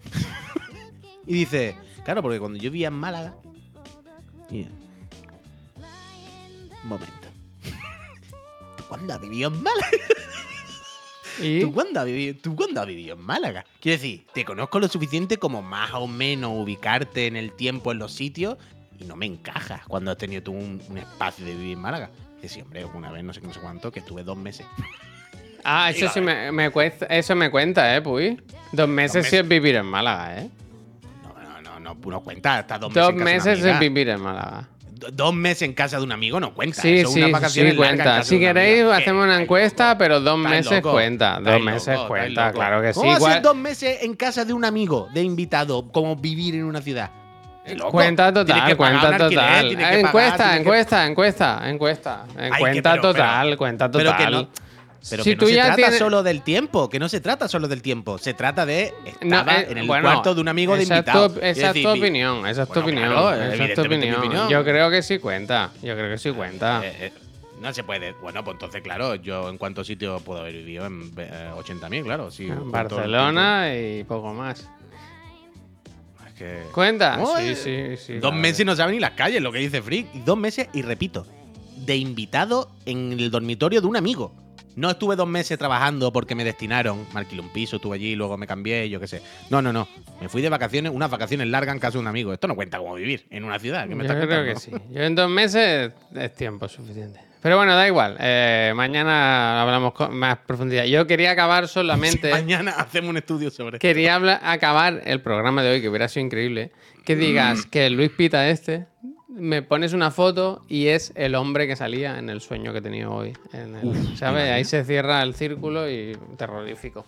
y dice, claro, porque cuando yo vivía en Málaga, mira, un momento, ¿tú cuándo has vivido en Málaga? ¿Y? ¿Tú cuándo, has vivido, ¿Tú cuándo has vivido en Málaga? Quiero decir, te conozco lo suficiente como más o menos ubicarte en el tiempo, en los sitios, y no me encajas cuando has tenido tú un, un espacio de vivir en Málaga. Dice, sí, hombre, una vez, no sé no sé cuánto, que estuve dos meses. Ah, eso sí me, me cuesta, eso me cuenta, ¿eh, Puy? Dos meses sí meses. es vivir en Málaga, ¿eh? No, no, cuenta, hasta dos, Dos meses. en meses una vivir en Málaga. Do- Dos meses en casa de un amigo no cuenta. Sí, eso es sí, unas sí cuenta. Si una queréis, amiga. hacemos una encuesta, pero dos meses loco. cuenta. Dos meses loco, cuenta, claro que sí. ¿Cómo Igual, dos meses en casa de un amigo, de invitado, como vivir en una ciudad? ¿Es loco? Cuenta total, que cuenta alquiler, total. que pagar, encuesta, que- encuesta, encuesta, encuesta. Que cuenta pero- pero- total, cuenta pero total. que no- Pero Si que no tú se ya trata tienes- solo del tiempo, que no se trata solo del tiempo, se trata de No, estaba eh, en el bueno, cuarto de un amigo de invitado. esa es tu opinión, esa es tu Bueno, opinión. claro, esa es tu evidentemente mi opinión. opinión. Yo creo que sí cuenta. Yo creo que sí cuenta. Eh, eh, no se puede. Bueno, pues entonces, claro, yo en cuántos sitios puedo haber vivido en eh, 80.000, claro. Sí, En Barcelona y poco más. tiempo. Es que- ¿Cuenta? ¿Cómo Sí, sí, sí. Dos meses y no sabe ni las calles, lo que dice Frick. Dos meses, y repito, de invitado en el dormitorio de un amigo. No estuve dos meses trabajando porque me destinaron, me alquilé un piso, estuve allí, luego me cambié, yo qué sé. No, no, no. Me fui de vacaciones, unas vacaciones largas en casa de un amigo. Esto no cuenta como vivir en una ciudad. ¿qué me Yo estás creo que sí. Yo en dos meses es tiempo suficiente. Pero bueno, da igual. Eh, mañana hablamos con más profundidad. Yo quería acabar solamente. Mañana hacemos un estudio sobre esto. Quería acabar el programa de hoy, que hubiera sido increíble. Que digas que el Luis Pita este, me pones una foto y es el hombre que salía en el sueño que he tenido hoy. en el- ¿Sabes? Ahí se cierra el círculo y terrorífico.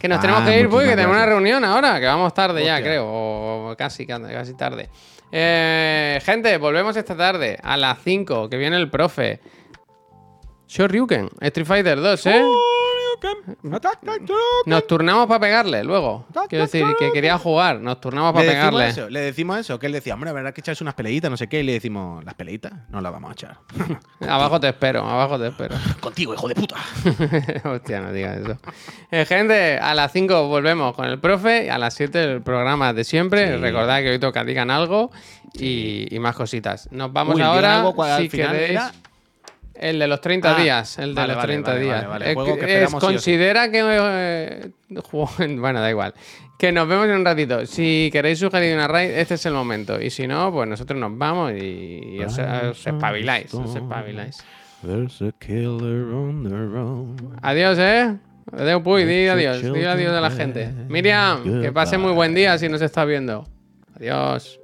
Que nos Ah, tenemos que ir, pues, que tenemos una reunión ahora, que vamos tarde ya, creo. O casi, casi tarde. Eh, gente, volvemos esta tarde a las 5, que viene el profe. Shoryuken, Street Fighter 2, ¿eh? Nos turnamos para pegarle luego. Quiero decir, que quería jugar, nos turnamos para pegarle. eso, le decimos eso, que él decía, hombre, habrá que echarse unas peleitas, no sé qué, y le decimos, ¿las peleitas? No las vamos a echar. Abajo te espero, abajo te espero. Contigo, hijo de puta. Hostia, no digas eso. Eh, gente, a las 5 volvemos con el profe, a las 7 el programa de siempre. Sí. Recordad que hoy toca digan algo y, y más cositas. Nos vamos Uy, ahora, algo, ¿cuál al si final queréis. era? El de los 30 Ah, días, el de vale, los vale, 30 vale, días. vale, vale. Juego que es- considera que... eh, bueno, da igual. Que nos vemos en un ratito. Si queréis sugerir una raid, este es el momento. Y si no, pues nosotros nos vamos y, y os, os espabiláis. Os espabiláis. There's a killer on the road. Adiós, ¿eh? Adeu, Puy, di adiós. Di adiós a la gente. Miriam, que pase muy buen día si nos está viendo. Adiós.